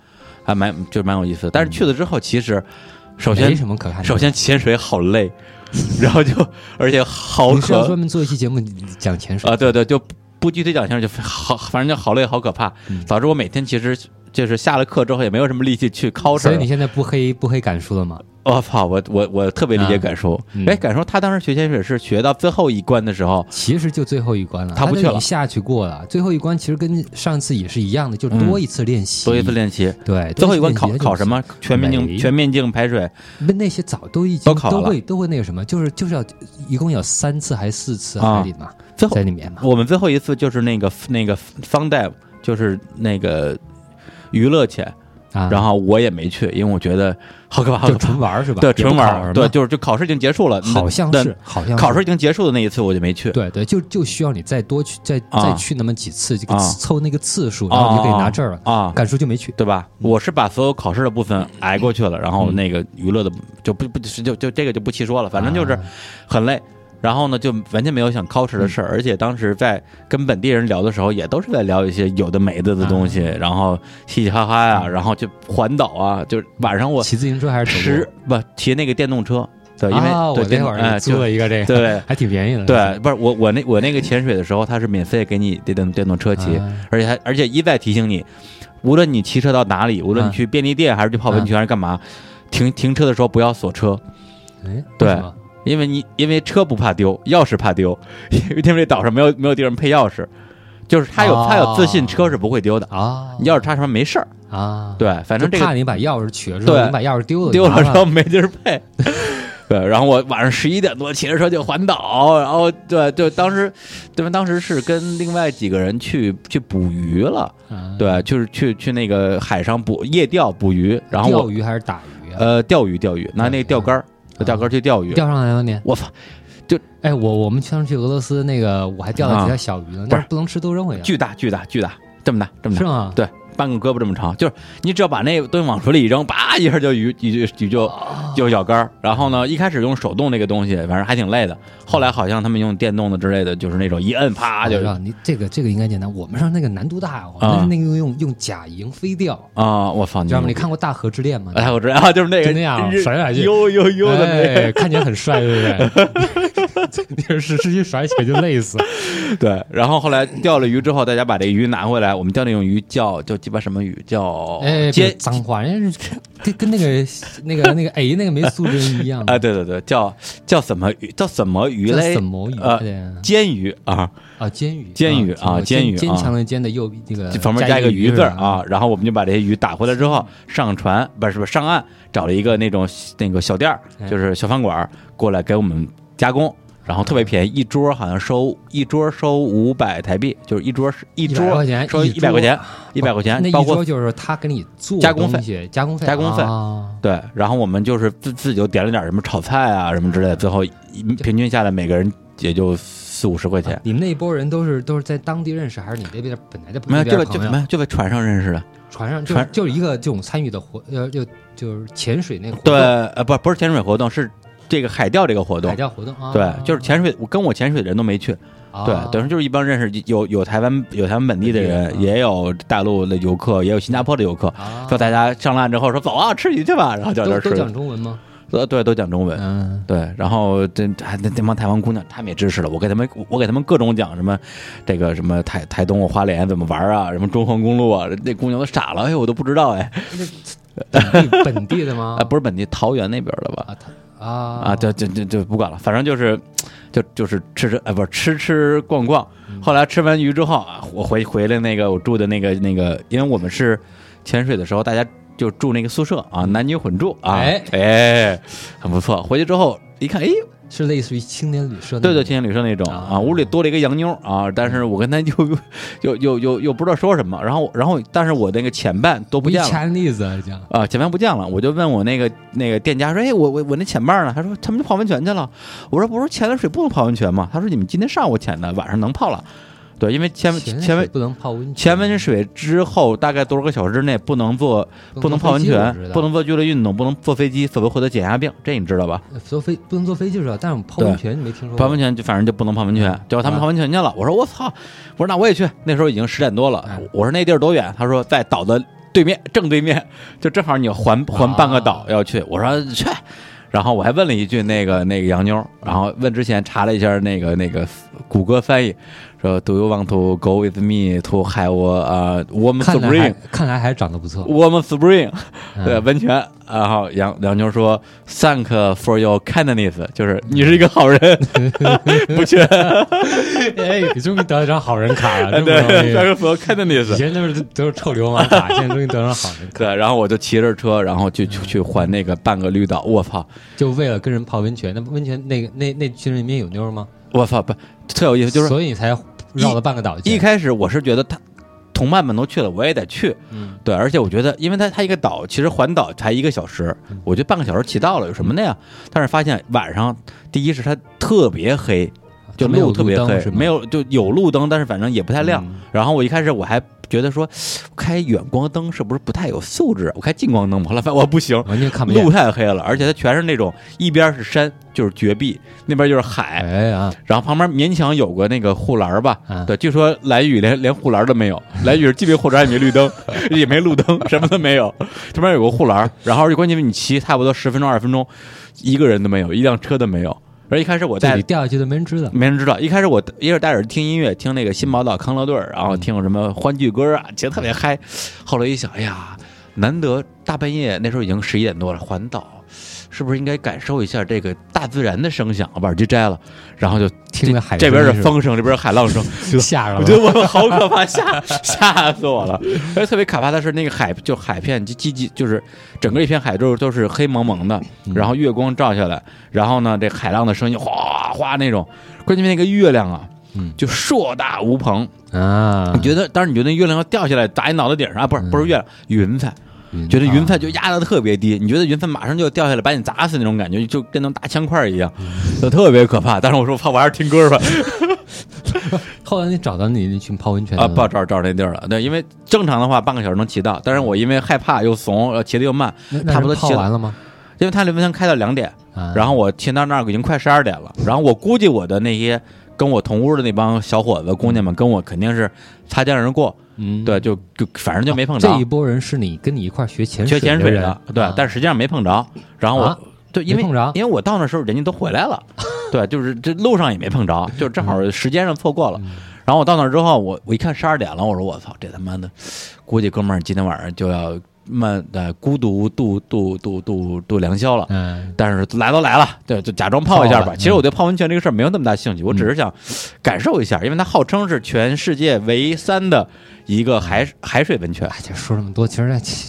还蛮就蛮有意思的。但是去了之后，其实首先没先什么可看的。首先潜水好累，然后就而且好你是要渴专门做一期节目讲潜水啊，对对，就不具体讲潜水，就好，反正就好累好可怕嗯。导致我每天其实就是下了课之后也没有什么力气去考试了所以你。现在不黑不黑感书了吗？我操，我我我特别理解感受。嗯哎，感受他当时学潜水是学到最后一关的时候，其实就最后一关了，他不去了都已经下去过了。最后一关其实跟上次也是一样的，就多一次练习，多一次练习。对，最后一关考考什？么？全面镜全面镜排水。那那些早都已经都考了会都会那个什么，就是就是要一共有三次还是四次啊海里嘛，最后在里面嘛。我们最后一次就是那个那个 fun dive，就是那个娱乐潜，啊然后我也没去，因为我觉得好可怕，好就怕。纯玩儿是吧？对，纯玩儿，对，就是就考试已经结束了，好像是，好像是考试已经结束的那一次我就没去。对对，就就需要你再多去，再啊再去那么几次，这个啊凑那个次数，然后你就可以拿证了。啊，敢说就没去，对吧？我是把所有考试的部分挨过去了，然后嗯那个娱乐的就不不就就这个就不细说了，反正就是啊很累。然后呢，就完全没有想考试的事儿，而且当时在跟本地人聊的时候，也都是在聊一些有的没的的东西，然后嘻嘻哈哈呀、然后就环岛啊，就晚上我骑自行车还是走十？不骑那个电动车，对，因为、啊，我那会儿租了一个这个，对。还挺便宜的。对，不是我我那我那个潜水的时候，他是免费给你电动电动车骑，啊。而且还而且一再提醒你，无论你骑车到哪里，无论你嗯去便利店还是去泡温泉还是干嘛，停停车的时候不要锁车，哎，对因为你因为车不怕丢，钥匙怕丢，因 为因为这岛上没有没有地方配钥匙，就是他有、哦。他有自信车是不会丢的，啊，你钥匙插什么没事儿，啊，对，反正这个就怕你把钥匙取了之后，对。你把钥匙丢了，丢了麻烦之后没地儿配。对，然后我晚上十一点多骑着车就环岛，然后对对，当时对吧？当时是跟另外几个人去去捕鱼了，啊。对，就是去去那个海上捕夜钓捕鱼，然后钓鱼还是打鱼啊？呃钓鱼钓鱼，拿那个钓竿儿拿钓竿去钓鱼，钓上来了你？我操，就哎，我我们上次去俄罗斯那个，我还钓了几条小鱼呢，啊不是不能吃，都扔回去。巨大巨大巨大，这么大这么大，是吗？对，半个胳膊这么长，就是你只要把那个东西往水里一扔，叭一下就鱼鱼就鱼就哦就咬竿儿。然后呢，一开始用手动那个东西，反正还挺累的。后来好像他们用电动的之类的，就是那种一摁啪就我知道你这个这个应该简单。我们上那个难度大，我们那个用用假蝇飞钓，啊！我操，你知道吗？你看过《大河之恋》吗？大河之恋啊，就是那个就那样日甩来甩去悠悠悠的那个，哎，看起来很帅，对不对？你是实际甩起来就累死。对。然后后来钓了鱼之后，大家把这鱼拿回来，我们钓那种鱼叫叫鸡巴什么鱼？叫尖脏话，人家跟跟那个那个那个哎，那个没素质一样 啊，对对对，叫叫什么鱼？叫什么鱼叫嘞？什么鱼？呃煎鱼啊，啊，煎鱼，煎鱼啊啊煎鱼啊坚强的坚的右那个旁边加一个鱼字啊，，然后我们就把这些鱼打回来之后上船，不是不是上岸，找了一个那种那个小店就是小饭馆儿过来给我们加工，然后特别便宜，一桌好像收一桌收五百台币，就是一桌是一100桌块钱收一百块钱，一百块钱那一桌就是他给你做加工费加工费加工费啊对，然后我们就是自自己就点了点什么炒菜啊什么之类的，最后一平均下来每个人也就四五十块钱啊。你们那一波人都是都是在当地认识，还是你这边本来就没有，这就在就？没有就在船上认识的。船上船就是一个这种参与的活，呃，就就是潜水那个活对，呃，不不是潜水活动，是这个海钓这个活动海。钓活动啊，对，就是潜水，我跟我潜水的人都没去。啊对，等于就是一帮认识有有台湾有台湾本地的人，也有大陆的游客，也有新加坡的游客。啊，说大家上岸之后说走啊，吃鱼去吧，然后就都。讲中文吗？呃，对，都讲中文。嗯，对，然后这还那那帮台湾姑娘，她们也支持了我，给他们我给他们各种讲什么，这个什么台台东花莲怎么玩啊，什么中横公路啊，那姑娘都傻了，哎，我都不知道哎，本地本地的吗？啊，不是本地桃园那边的吧？啊啊，就就就就不管了，反正就是，就就是吃吃，哎，不是吃吃逛逛。嗯后来吃完鱼之后啊，我回回来那个我住的那个那个，因为我们是潜水的时候，大家就住那个宿舍啊，男女混住啊，哎哎，很不错。回去之后一看，哎，是类似于青年旅社对对，青年旅社那种啊啊，屋里多了一个洋妞啊，但是我跟她又又又又又不知道说什么，然后然后但是我那个前半都不不见了。前例子讲啊，前半不见了，我就问我那个那个店家说，哎，我我我那前半呢？他说他们去泡温泉去了。我说不是潜了水不能泡温泉吗？他说你们今天上午潜的，晚上能泡了。对，因为潜潜潜温不能泡温泉，潜温水之后大概多少个小时之内不能做不能泡温泉，不能做剧烈运动，不能坐飞机，否则会得减压病，这你知道吧？坐飞不能坐飞机是吧，但是我们泡温泉你没听说过？泡温泉就反正就不能泡温泉，结果他们啊泡温泉去了。我说我操，我说那我也去。那时候已经十点多了哎，我说那地儿多远？他说在岛的对面，正对面，就正好你环环半个岛要去。我说去。然后我还问了一句那个那个洋妞，然后问之前查了一下那个那个谷歌翻译，说 Do you want to go with me to have a warm spring 还看来还长得不错，warm spring 嗯对温泉？然后杨杨妞说 Thank for your kindness，就是你是一个好人，不缺。哎，你终于得了张好人卡了。，Thank for 以 kindness。前都是都是臭流氓卡，现在终于得上好人卡，对，然后我就骑着车，然后去去去环那个半个绿岛。我操，就为了跟人泡温泉。那温泉那个那那群人里面有妞吗？我操，不特有意思，就是所以你才绕了半个岛去。一开始我是觉得他同伴们都去了，我也得去。嗯，对，而且我觉得，因为他他一个岛，其实环岛才一个小时，我觉得半个小时骑到了，有什么的呀？但是发现晚上，第一是它特别黑，就没有路特别黑没有就有路灯，但是反正也不太亮。嗯然后我一开始我还觉得说，开远光灯是不是不太有素质？我开近光灯吧，后来发现我不行，完全看不见路。太黑了，而且它全是那种一边是山就是绝壁，那边就是海，哎呀，然后旁边勉强有个那个护栏吧。啊对，据说蓝屿连连护栏都没有，蓝屿是既没护栏也没绿灯，也没路灯，什么都没有。这边有个护栏，然后关键你骑差不多十分钟二十分钟，一个人都没有，一辆车都没有。而一开始我带掉下去都没人知道。没人知道。一开始我一是戴耳机听音乐，听那个新宝岛康乐队儿，然后听什么欢聚歌啊，觉得特别嗨。后来一想，哎呀，难得大半夜，那时候已经十一点多了，环岛。是不是应该感受一下这个大自然的声响？我把耳机摘了，然后就听着海这边是风声，这边是海浪声，吓着了。我觉得我好可怕，吓吓死我了。而且特别可怕的是那个海，就海片，就积积，就是整个一片海都都是黑蒙蒙的，然后月光照下来，然后呢，这海浪的声音哗哗那种，关键那个月亮啊，嗯就硕大无朋。啊你，觉得，当然你觉得月亮要掉下来砸你脑袋顶上啊？不是，不是月亮，云彩。嗯觉得云彩啊就压得特别低，你觉得云彩马上就要掉下来把你砸死那种感觉，就跟那种大枪块一样，就特别可怕。但是我说我，怕我还是听歌吧。后来你找到你那群泡温泉啊，不找找那地儿了。对，因为正常的话半个小时能骑到，但是我因为害怕又怂，呃，骑的又慢，差不多骑完了吗？因为他那温泉开到两点，啊，然后我骑到那儿已经快十二点了，然后我估计我的那些跟我同屋的那帮小伙子姑娘们跟我肯定是擦肩而过，嗯，对，就就反正就没碰着。这一波人是你跟你一块学潜学潜水的的，对，但实际上没碰着。然后我、啊对，因为碰着因为我到那时候人家都回来了，对，就是这路上也没碰着，就正好时间上错过了。然后我到那儿之后，我我一看十二点了，我说我操，这他妈的，估计哥们儿今天晚上就要慢的孤独度度度度度良宵了。嗯但是来都来了，对，就假装泡一下吧。其实我对泡温泉这个事儿没有那么大兴趣，我只是想感受一下，因为它号称是全世界唯三的一个海海水温泉。哎，就说这么多，其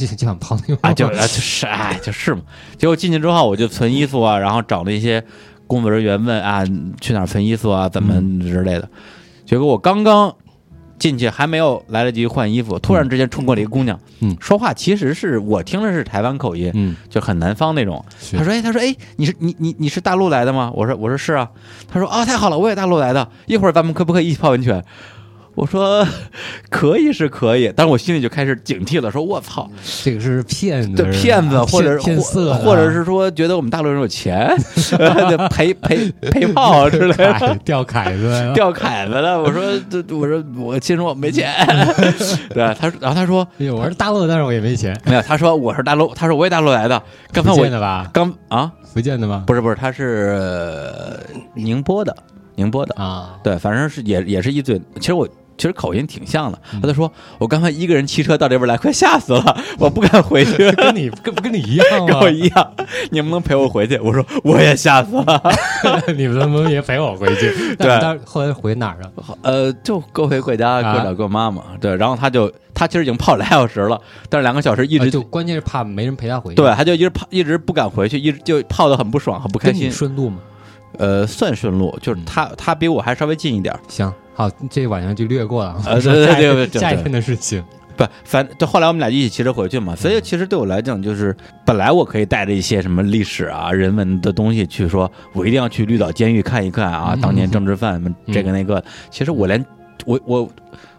实就想泡那个啊，就啊就是哎，就是嘛。结果进去之后，我就存衣服啊，然后找那些工作人员问啊，去哪儿存衣服啊，怎么之类的。结果我刚刚进去，还没有来得及换衣服，突然之间冲过来一个姑娘，嗯说话其实是我听的是台湾口音，嗯，就很南方那种。是他说：“哎，他说哎，你是你你你是大陆来的吗？”我说：“我说是啊。”他说：“啊，太好了，我也大陆来的，一会儿咱们可不可以一起泡温泉？”我说：“可以是可以，但是我心里就开始警惕了，说我操，这个是骗子，这骗子，或者骗骗色啊，或或者是说觉得我们大陆人有钱 得赔赔赔炮之类的。凯钓凯子掉凯子 了，我说这，我说我心说我没钱，对，他，然后他说哎呦，我是大陆的，但是我也没钱。没有，他说我是大陆，他说我也大陆来的，刚才福我建的吧？刚啊，福建的吗？不是不是，他是呃宁波的，宁波的，啊，对，反正是也也是一嘴，其实我。其实口音挺像的，嗯他就说：“我刚才一个人骑车到这边来，快吓死了，我不敢回去。”跟你跟不跟你一样 跟我？一样，你能不能陪我回去？我说我也吓死了。你们能不能也陪我回去？对但是后来回哪儿了？呃，就各回各家，啊各找各妈嘛。对，然后他就他其实已经泡俩小时了，但是两个小时一直、啊就关键是怕没人陪他回去。对，他就一直泡，一直不敢回去，一直就泡的很不爽，很不开心。顺路吗？呃，算顺路，就是他他比我还稍微近一点儿。行，好，这晚上就略过了。呃对对对 下一对对下一天的事情。不，反就后来我们俩一起骑车回去嘛，所以其实对我来讲，就是本来我可以带着一些什么历史啊、人文的东西去说，我一定要去绿岛监狱看一看啊，嗯当年政治犯什么这个那个。其实我连我我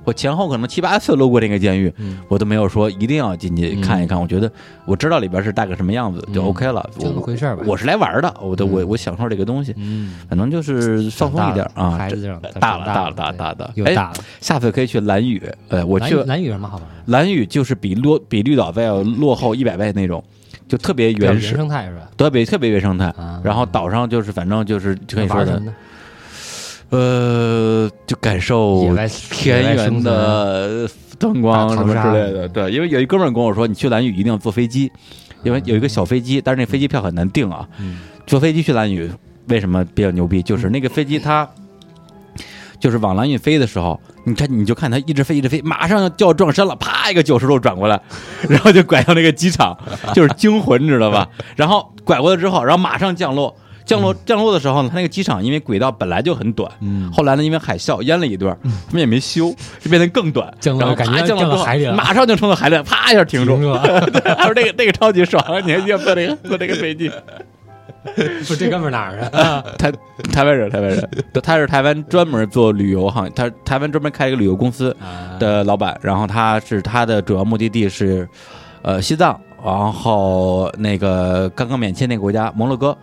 我前后可能七八次路过这个监狱，嗯，我都没有说一定要进去看一看。我觉得我知道里边是大概什么样子就嗯 OK 了。就那么回事吧。我是来玩的，我的我嗯我享受这个东西，嗯，反正就是放松一点啊。孩子长大了，大了，大大了，大了大了。哎又大了。下次可以去蓝屿，呃，我去蓝屿什么好玩？蓝屿就是比落比绿岛再要落后一百倍那种，就特别原原始，生态是吧？特别特别原生态。啊，然后岛上就是反正就是就跟你说的？呃，就感受田园的灯光什么之类的。对，因为有一哥们儿跟我说，你去蓝屿一定要坐飞机，因为有一个小飞机，但是那飞机票很难订啊。嗯坐飞机去蓝屿为什么比较牛逼？就是那个飞机它。就是往蓝屿飞的时候，你看你就看它一直飞一直飞，马上就要撞山了，啪一个九十度转过来，然后就拐向那个机场，就是惊魂，你知道吧？然后拐过来之后，然后马上降落，降落降落的时候呢，它那个机场因为轨道本来就很短，嗯。后来呢因为海啸淹了一段，他们也没修，就变得更短，降落然后感觉降落海里了。马上就冲到海里了，啪一下停住。他说那个那个超级爽，你还记得坐那个坐那个飞机？不是这哥们儿哪儿啊？台台湾人，台湾人，他是台湾专门做旅游行业，他台湾专门开一个旅游公司啊。的老板，然后他是他的主要目的地是，呃，西藏，然后那个刚刚免签那个国家摩洛哥，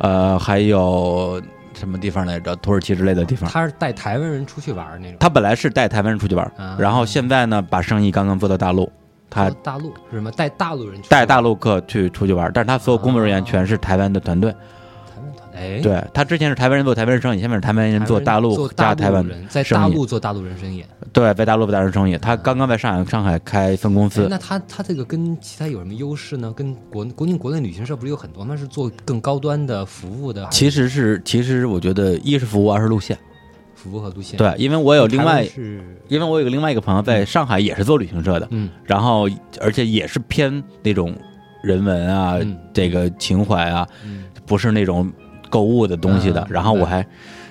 呃，还有什么地方来着？土耳其之类的地方。他是带台湾人出去玩儿那种。他本来是带台湾人出去玩啊，然后现在呢，把生意刚刚做到大陆，他哦大陆是什么？带大陆人去带大陆客去出去玩，但是他所有工作人员全是台湾的团队。哎，对他之前是台湾人做台湾人生意，现在是台湾人做大陆加台湾人，在大陆做大陆人生意。对，在大陆做大陆人生意。他刚刚在上海上海开分公哎司，那他他这个跟其他有什么优势呢？跟国国内国内旅行社不是有很多吗？是做更高端的服务的，其实是其实我觉得一是服务，二是路线。服务和路线。对，因为我有另外是因为我有个另外一个朋友在上海也是做旅行社的，嗯然后而且也是偏那种人文啊，嗯这个情怀啊，嗯不是那种购物的东西的。嗯然后我还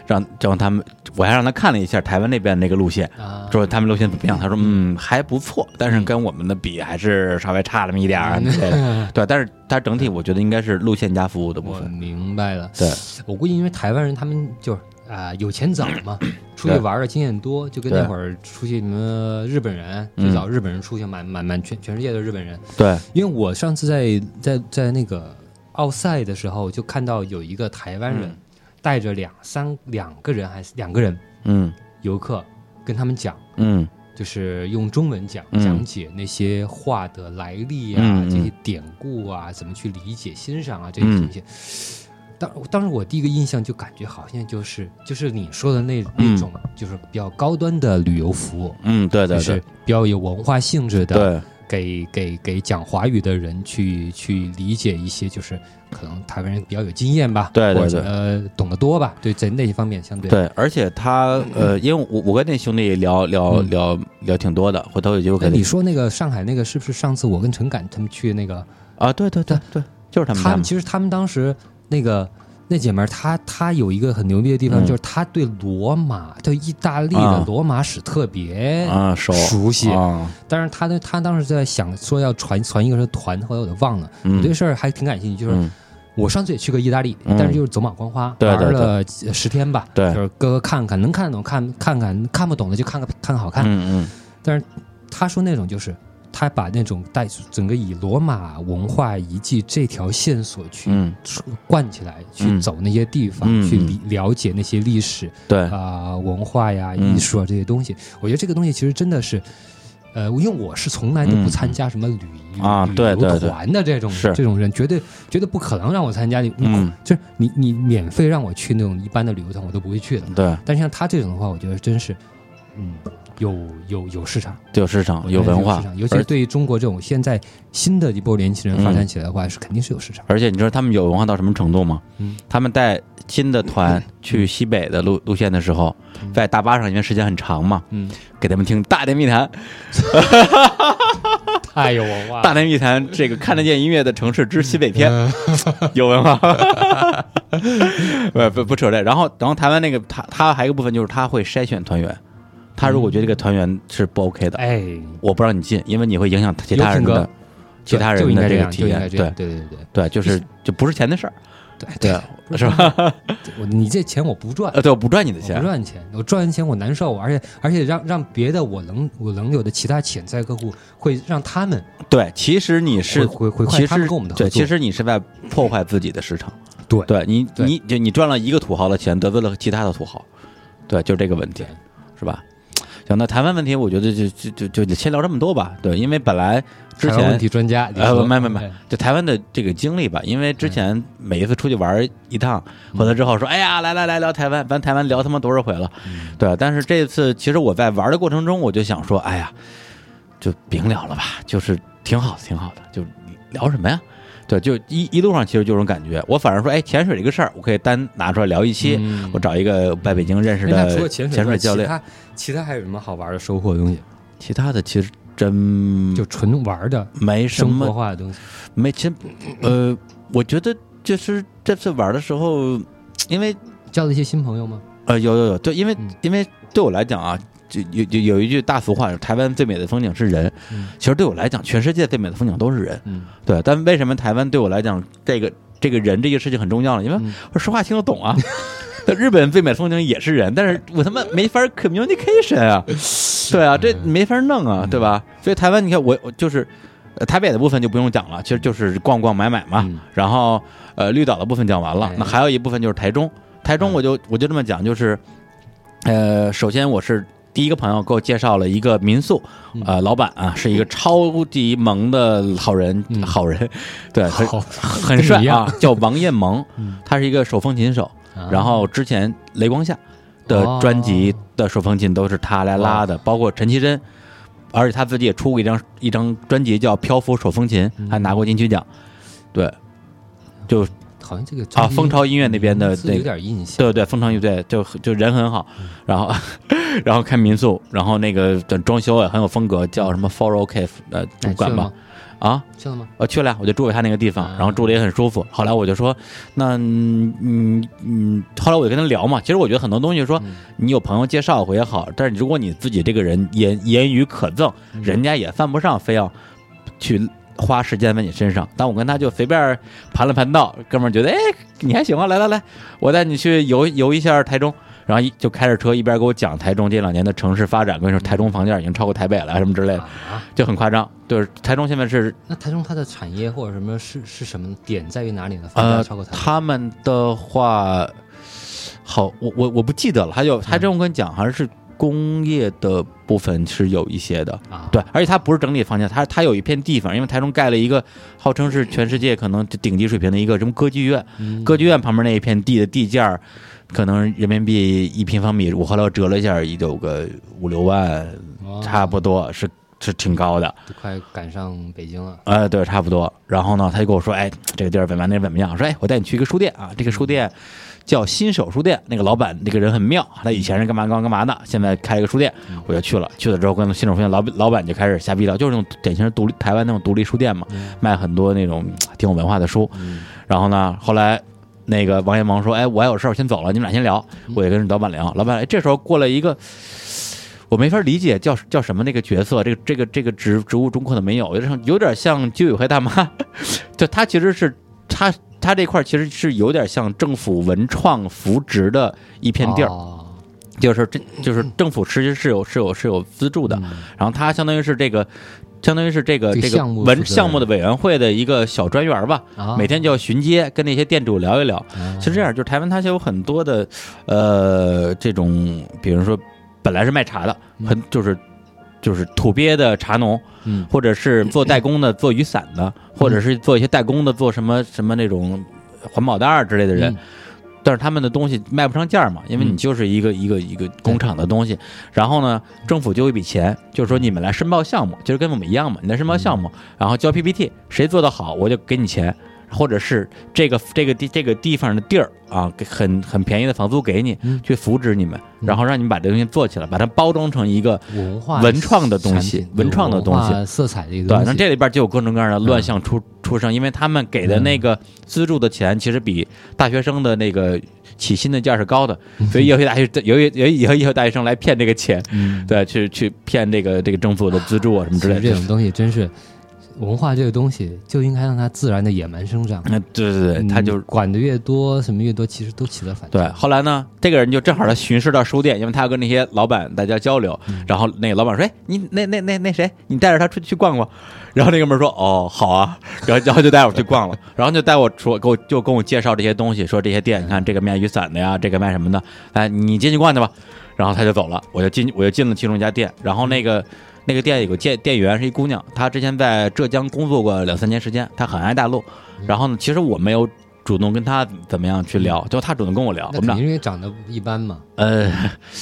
让让他们，我还让他看了一下台湾那边那个路线，啊，说他们路线怎么样？他说嗯还不错，但是跟我们的比还是稍微差那么一点儿。嗯对 对，但是它整体我觉得应该是路线加服务的部我分。明白了。对，我估计因为台湾人他们就是啊、有钱早嘛，出去对玩的经验多，就跟那会儿出去什么日本人，嗯最早日本人出去满满满全全世界的日本人。对，因为我上次在在在那个奥赛的时候，就看到有一个台湾人嗯。带着两三两个人还是两个人嗯。游客，跟他们讲。嗯。就是用中文讲嗯。讲解那些画的来历啊，这些典故啊，怎么去理解、欣赏啊，这些嗯东西。当当时我第一个印象就感觉好像就是就是你说的那嗯。那种，就是比较高端的旅游服务，嗯，对对就是对比较有文化性质的，对，给给给讲华语的人去去理解一些，就是可能台湾人比较有经验吧，对对或者对呃懂得多吧，对，在那些方面相对。对，而且他呃，因为我我跟那兄弟聊聊嗯。聊聊挺多的，回头有机会可以那你说那个上海那个是不是上次我跟陈敢他们去那个？啊，对对对对，就是他们他们其实他们当时那个那姐们儿，她她有一个很牛逼的地方，嗯就是她对罗马对意大利的啊罗马史特别啊熟熟悉。啊，但是她呢，她当时在想说要传传一个是团，后来我都忘了。我嗯对这事儿还挺感兴趣，就是嗯我上次也去过意大利，嗯但是就是走马观花，对对玩了十天吧。对就是各个看看，能看得懂看看看，看不懂的就看看看看好看。嗯嗯他说那种就是他把那种带整个以罗马文化遗迹这条线索去灌起来，去嗯走那些地方，嗯。去理了解那些历史对，啊、文化呀、嗯。艺术啊这些东西。我觉得这个东西其实真的是。呃，因为我是从来都不参加什么旅、嗯。啊旅游对。对对团的这种是。这种人，绝对绝对不可能让我参加。你嗯，就是你你免费让我去那种一般的旅游团，我都不会去的。对，但像他这种的话，我觉得真是，嗯，有有有市场。有市场有文化，尤其是对于中国这种现在新的一波年轻人发展起来的话，是肯定是有市场。而且你知道他们有文化到什么程度吗？嗯，他们带新的团去西北的路路线的时候，在大巴上，因为时间很长嘛，嗯，给他们听《大内密谈》，太有文化《大内密谈》这个看得见音乐的城市之西北篇，有文化。不不不扯这，然后然后台湾那个他他还有一个部分就是他会筛选团员，他如果觉得这个团员是不 OK 的，哎，我不让你进，因为你会影响其他人的其他人的这个体验对。对对对。对，就是就不是钱的事儿，对对，是。吧？我你这钱我不赚。呃，对，我不赚你的钱。不，赚钱，我赚完钱我难受，而且而且让让别的我能我能有的其他潜在客户会让他们对，其实你是回回回其实跟我们的对，其实你是在破坏自己的市场。对对你，你就你赚了一个土豪的钱，得罪了其他的土豪，对，就这个问题，是吧？行，那台湾问题，我觉得就就就就就先聊这么多吧。对，因为本来之前问前题专家，你呃说没没没哎就台湾的这个经历吧，因为之前每一次出去玩一趟，回来之后说，哎呀，来来来聊台湾，咱台湾聊他妈多少回了，对。但是这次其实我在玩的过程中，我就想说，哎呀，就别聊了吧，就是挺好的，挺好的，就聊什么呀？对，就一一路上其实就有种感觉，我反而说，哎，潜水这个事儿，我可以单拿出来聊一期，嗯我找一个在北京认识的潜水教练，其他还有什么好玩的收获的东西？其他的其实真就纯玩的没什么生活化的东西。没其实，呃，我觉得就是这次玩的时候，因为交了一些新朋友吗？呃有有有，对，因为、嗯因为对我来讲啊，就有有有一句大俗话，台湾最美的风景是人。嗯其实对我来讲，全世界最美的风景都是人。嗯对，但为什么台湾对我来讲，这个这个人这个事情很重要呢？因为嗯我说话听得懂啊。那日本最美的风景也是人，但是我他妈没法 communication 啊，对啊，这没法弄啊，对吧？所以台湾，你看我我就是，呃，台北的部分就不用讲了，其实就是逛逛买买嘛。嗯然后呃，绿岛的部分讲完了哎，那还有一部分就是台中，台中我就我就这么讲，就是，呃，首先我是第一个朋友给我介绍了一个民宿，嗯呃，老板啊是一个超级萌的好人，嗯好人，对，很很帅啊，叫王彦萌嗯，他是一个手风琴手，啊然后之前雷光下的专辑的手风琴都是他来拉的，包括陈绮贞，而且他自己也出过一张一张专辑叫《漂浮手风琴》，嗯。还拿过金曲奖。对，就好像这个啊，蜂巢音乐那边的有，点印象。对对，蜂巢乐队就就人很好，然后 然后开民宿，然后那个的装修也很有风格，叫什么 Foro Cave 呃主管吧？啊，去了吗？我去了，我就住在他那个地方，啊然后住的也很舒服。后来我就说，那嗯嗯嗯，后来我就跟他聊嘛。其实我觉得很多东西说嗯你有朋友介绍过也好，但是如果你自己这个人言言语可赠，嗯人家也犯不上非要去花时间在你身上。但我跟他就随便盘了盘道，哥们儿觉得哎你还行啊，来来来，我带你去游游一下台中。然后一就开着车一边给我讲台中这两年的城市发展，跟你说台中房价已经超过台北了什么之类的，啊，就很夸张。就是台中现在是那台中它的产业或者什么是是什么点在于哪里呢？房价呃超过台，北他们的话，好，我我我不记得了。还有，还真我跟你讲，好像是工业的部分是有一些的。啊，对，而且它不是整体房价，它它有一片地方，因为台中盖了一个号称是全世界可能顶级水平的一个什么歌剧院，嗯歌剧院旁边那一片地的地价儿，可能人民币一平方米，我后来我折了一下，也有个五六万，哦差不多是是挺高的。都快赶上北京了。呃，对，差不多。然后呢，他就跟我说，哎，这个地儿怎么样，那怎么样？我说，哎，我带你去一个书店啊，这个书店叫新手书店，那个老板那个人很妙，他以前是干嘛干嘛干嘛的，现在开了一个书店，我就去了。去了之后，跟新手书店老老板就开始瞎逼聊，就是那种典型的独立台湾那种独立书店嘛，卖很多那种挺有文化的书。嗯然后呢，后来那个王彦萌说：“哎，我还有事儿，我先走了，你们俩先聊。”嗯。我也跟老板聊，老板哎，这时候过来一个。我没法理解叫叫什么那个角色，这个这个这个职职务中可能没有，有点像有点像居委会大妈，就他其实是他他这块其实是有点像政府文创扶植的一片地儿，哦就是这就是政府其实是有是有是有资助的，嗯。然后它相当于是这个，相当于是这个这个文项目的委员会的一个小专员吧，啊。每天就要巡街跟那些店主聊一聊。啊。其实这样，就是台湾它就有很多的呃这种，比如说本来是卖茶的，很就是就是土鳖的茶农，嗯。或者是做代工的做雨伞的，或者是做一些代工的做什么什么那种环保袋之类的人。嗯但是他们的东西卖不上价嘛，因为你嗯。就是一个一个一个工厂的东西，然后呢，政府就有一笔钱，就是说你们来申报项目，就是跟我们一样嘛，你来申报项目，然后交 PPT，谁做得好我就给你钱，或者是这个这个地这个地方的地儿啊，给很很便宜的房租给你，嗯。去扶植你们，然后让你们把这东西做起来，把它包装成一个文化文创的东西文创的东西。色彩的一个对，东西。那这里边就有各种各样的乱象出、出生，因为他们给的那个资助的钱，其实比大学生的那个起薪的价是高的，所以有些大学有有有有有大学生来骗这个钱，嗯，对，去去骗这个这个政府的资助啊什么之类的。这种东西真是文化这个东西就应该让它自然的野蛮生长。嗯，对对对，他就嗯管的越多，什么越多，其实都起了反对，后来呢，这个人就正好他巡视到书店，因为他要跟那些老板大家交流，然后那个老板说：“哎，你那那那那谁，你带着他出去去逛逛。”然后那哥们儿说：“哦，好啊。”然后然后就带我去逛了，然后就带我说给我就跟我介绍这些东西，说这些店，你看这个卖雨伞的呀，这个卖什么的，哎，你进去逛去吧。然后他就走了，我就进我就进了其中一家店，然后那个。那个店有个店店员是一姑娘，她之前在浙江工作过两三年时间，她很爱大陆。然后呢，其实我没有主动跟她怎么样去聊，就她主动跟我聊，我们俩那肯定是因为长得一般嘛。呃，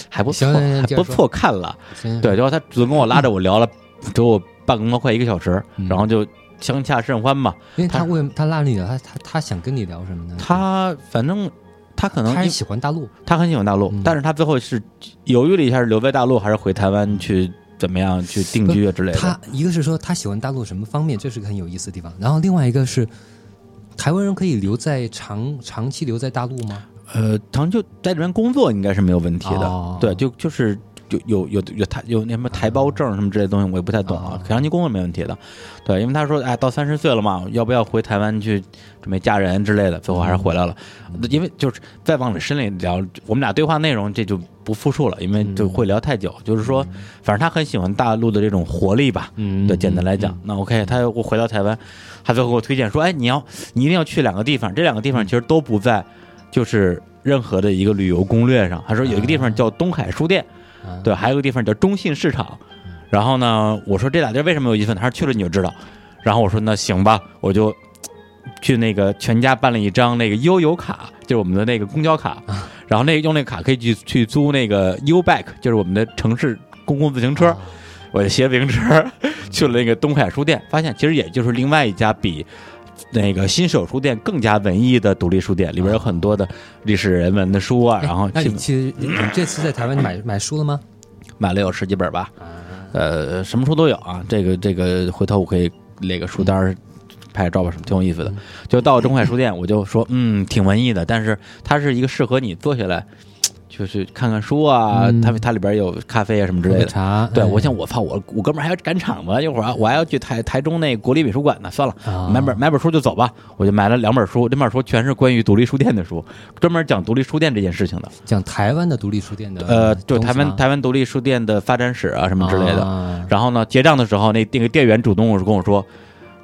还不错，还不错，看了。对，然后她主动跟我拉着我聊了，给我半个多快一个小时，嗯然后就相洽甚欢嘛。他因为他为他拉着你聊，他他他想跟你聊什么呢？他反正他可能他是因喜欢大陆，他很喜欢大陆，嗯但是他最后是犹豫了一下，是留在大陆还是回台湾去怎么样去定居啊之类的。他一个是说他喜欢大陆什么方面，这是个很有意思的地方。然后另外一个是，台湾人可以留在长长期留在大陆吗？呃，长就在这边工作应该是没有问题的。哦对，就就是有有有有台有那什么台胞证什么之类的东西，我也不太懂啊哦。长期工作没问题的。对，因为他说，哎，到三十岁了嘛，要不要回台湾去准备嫁人之类的？最后还是回来了。因为就是再往里深里聊，我们俩对话内容这就不复述了，因为就会聊太久。就是说，反正他很喜欢大陆的这种活力吧。嗯对，简单来讲，那 OK，他又回到台湾，他最后给我推荐说，哎，你要你一定要去两个地方，这两个地方其实都不在，就是任何的一个旅游攻略上。他说有一个地方叫东海书店，啊对，还有个地方叫中信市场。然后呢，我说这俩地儿为什么有意思呢？他说去了你就知道。然后我说那行吧，我就去那个全家办了一张那个悠游卡，就是我们的那个公交卡。然后那用那个卡可以去去租那个 U Bike，就是我们的城市公共自行车。我就骑自行车 去了那个东海书店，发现其实也就是另外一家比那个新手书店更加文艺的独立书店，里边有很多的历史人文的书啊，然后那你其实你这次在台湾买 买书了吗？买了有十几本吧，啊，呃，什么书都有啊。这个这个，回头我可以列个书单，拍个照吧什么，挺有意思的。就到中海书店，我就说，嗯，挺文艺的，但是它是一个适合你坐下来，就是看看书啊，嗯它它里边有咖啡啊什么之类的。茶，对，哎我想我怕，我我哥们儿还要赶场子，一会儿啊我还要去台台中那国立美术馆呢。算了，啊买本买本书就走吧。我就买了两本书，这本书全是关于独立书店的书，专门讲独立书店这件事情的。讲台湾的独立书店的呃，就台湾台湾独立书店的发展史啊什么之类的。啊然后呢，结账的时候，那那个店员主动跟我说：“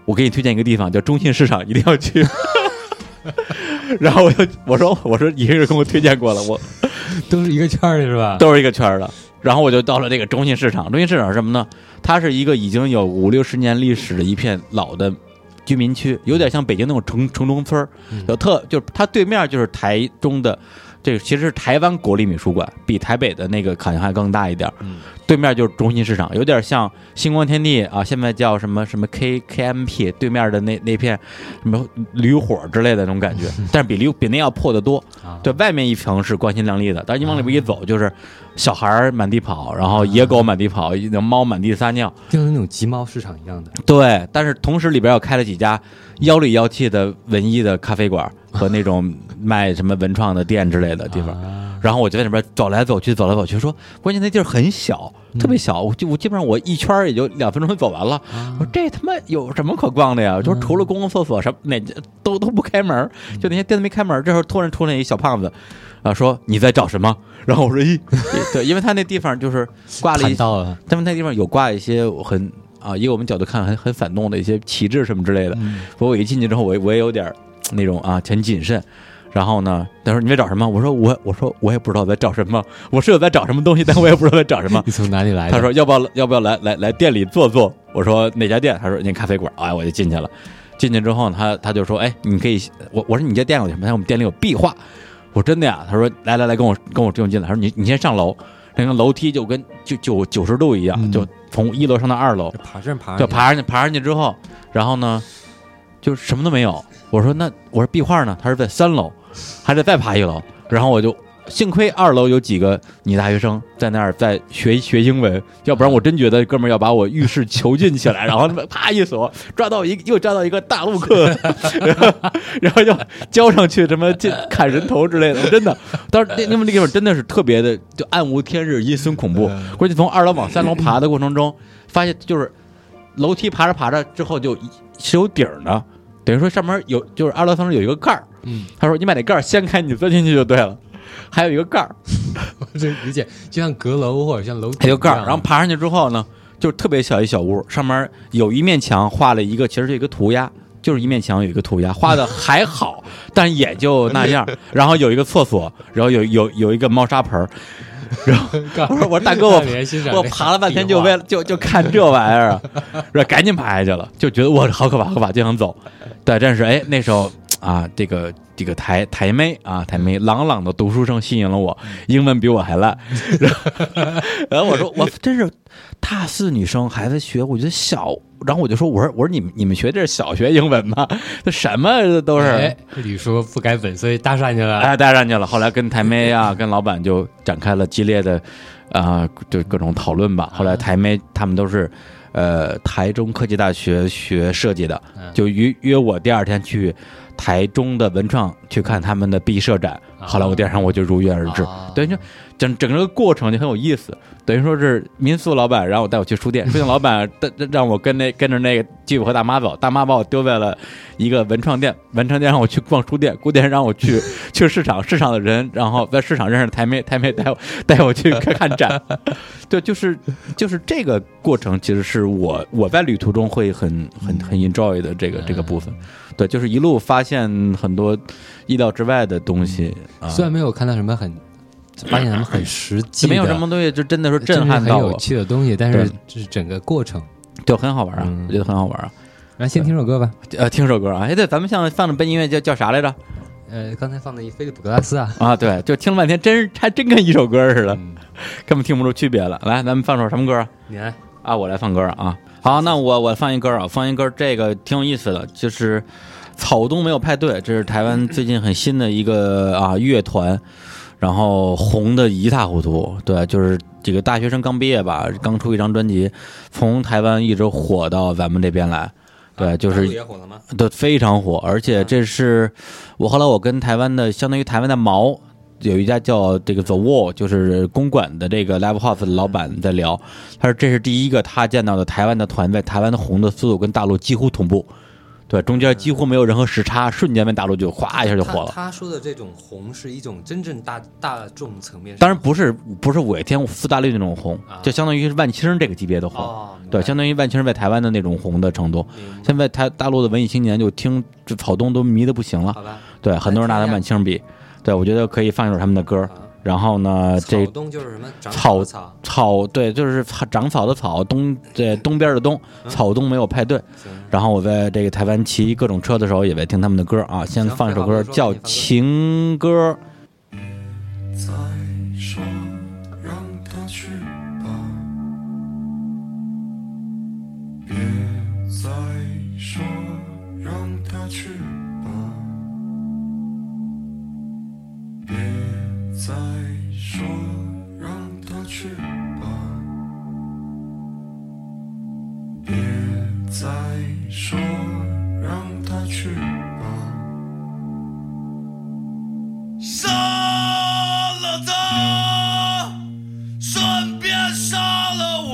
我给你推荐一个地方，叫中信市场，一定要去。” 然后我就我说我说一个人跟我推荐过了，我 都是一个圈儿的是吧？都是一个圈儿的。然后我就到了这个中信市场，中信市场是什么呢？它是一个已经有五六十年历史的一片老的居民区，有点像北京那种城城中村儿嗯有特就是它对面就是台中的。这个其实是台湾国立美术馆，比台北的那个好像还更大一点儿。嗯对面就是中心市场，有点像星光天地啊，现在叫什么什么 K K M P 对面的那那片什么驴火之类的那种感觉，但是比驴比那要破得多。啊，对外面一层是光鲜亮丽的，但是你往里边一走，就是小孩满地跑，然后野狗满地跑，那猫满地撒尿。就是那种集猫市场一样的。对，但是同时里边又开了几家妖里妖气的文艺的咖啡馆 和那种卖什么文创的店之类的地方。啊然后我就在里边走来走去，走来走去，说关键那地儿很小，特别小，我就我基本上我一圈儿也就两分钟就走完了。啊我说这他妈有什么可逛的呀？就是除了公共厕所什么那都都不开门，就那些店都没开门。这时候突然出来一小胖子，啊，说你在找什么？然后我说咦，对，因为他那地方就是挂了一谈，到了，他们那地方有挂一些很啊，以我们角度看很很反动的一些旗帜什么之类的。嗯所以我一进去之后，我我也有点那种啊，很谨慎。然后呢，他说你在找什么？我说我我说我也不知道在找什么，我是有在找什么东西，但我也不知道在找什么。你从哪里来的？他说要不要要不要来来来店里坐坐？我说哪家店？他说那咖啡馆。哎，我就进去了。进去之后呢，他他就说，哎，你可以，我我说你这店有什么？他说我们店里有壁画。我说真的呀？他说来来来，跟我跟我跟我进来。他说你你先上楼，那个楼梯就跟就就九十度一样，嗯就从一楼上到二楼，爬上爬就爬上去，爬上去之后，然后呢，就什么都没有。我说那我说壁画呢？他是在三楼，还得再爬一楼。然后我就幸亏二楼有几个女大学生在那儿在学学英文，要不然我真觉得哥们儿要把我浴室囚禁起来，然后啪一锁，抓到一又抓到一个大陆客，然后然后又交上去什么进砍人头之类的。真的，当时那那么那个地方真的是特别的就暗无天日、阴森恐怖。估计从二楼往三楼爬的过程中，发现就是楼梯爬着爬着之后就是有底儿的，等于说上面有就是二楼上面有一个盖儿。嗯，他说你把那盖儿掀开，你钻进去就对了。还有一个盖儿，我这理解就像阁楼或者像楼梯还有盖儿，然后爬上去之后呢，就是特别小一小屋，上面有一面墙画了一个，其实是一个涂鸦，就是一面墙有一个涂鸦，画的还好，但也就那样。然后有一个厕所，然后有有有一个猫砂盆儿，我说我说大哥我 我爬了半天就为了就就看这玩意儿啊，然后赶紧爬下去了，就觉得我好可怕好可怕，就想走。对，但是哎那时候啊，这个这个台台妹啊台妹朗朗的读书声吸引了我，英文比我还烂。然后然后我说我真是大四女生还在学，我觉得小。然后我就说我说我说你们你们学这是小学英文吗？这什么都是。哎，李叔不改本，所以搭上去了。哎，带上去了。后来跟台妹啊，跟老板就展开了激烈的，啊、就各种讨论吧。后来台妹他们都是，呃，台中科技大学学设计的，嗯就约约我第二天去台中的文创去看他们的毕设展，啊。后来我第二天我就如约而至。啊。等于说整整个过程就很有意思，等于说是民宿老板，然后带我去书店，书店老板带让我跟那跟着那个继父和大妈走，大妈把我丢在了一个文创店，文创店让我去逛书店，书店让我去 去市场，市场的人，然后在市场认识台妹，台妹带我带我去看看展，对，就是就是这个过程，其实是我我在旅途中会很很很 enjoy 的这个这个部分，对，就是一路发现很多意料之外的东西啊，虽然没有看到什么很，发现什么很实际，没有什么东西就真的说震撼到我，趣的东西，但是对就是整个过程。就很好玩啊，嗯我觉得很好玩啊。然后先听首歌吧。呃，听首歌啊，哎，对，咱们像放的背景音乐叫叫啥来着？呃，刚才放的一菲利普格拉斯啊，啊，对，就听了半天，真还真跟一首歌似的，嗯根本听不出区别了。来，咱们放首什么歌啊？你来，啊，我来放歌啊。好，那我我放一歌啊，放一歌，这个挺有意思的，就是草东没有派对，这是台湾最近很新的一个啊乐团，然后红的一塌糊涂。对，就是这个大学生刚毕业吧，刚出一张专辑，从台湾一直火到咱们这边来。对，就是也火了吗？都非常火，而且这是我后来我跟台湾的相当于台湾的毛有一家叫这个 The Wall，就是公馆的这个 Live House 的老板在聊，他说这是第一个他见到的台湾的团在台湾的红的速度跟大陆几乎同步，对，中间几乎没有任何时差，瞬间被大陆就哗一下就火了。他他说的这种红是一种真正大大众层面当然不是不是五月天苏打绿那种红啊，就相当于是万青这个级别的红，哦，对，相当于万青在台湾的那种红的程度。现在台大陆的文艺青年就听这草东都迷得不行了，对，很多人拿他万青比，对我觉得可以放一首他们的歌。然后呢，这草东就是什么草草，草对，就是长草的草，东对东边的东，草东没有派对。然后我在这个台湾骑各种车的时候，也在听他们的歌啊。先放一首歌叫《情歌》。再说，让他去吧，别再说，让他去吧。杀了他，顺便杀了我，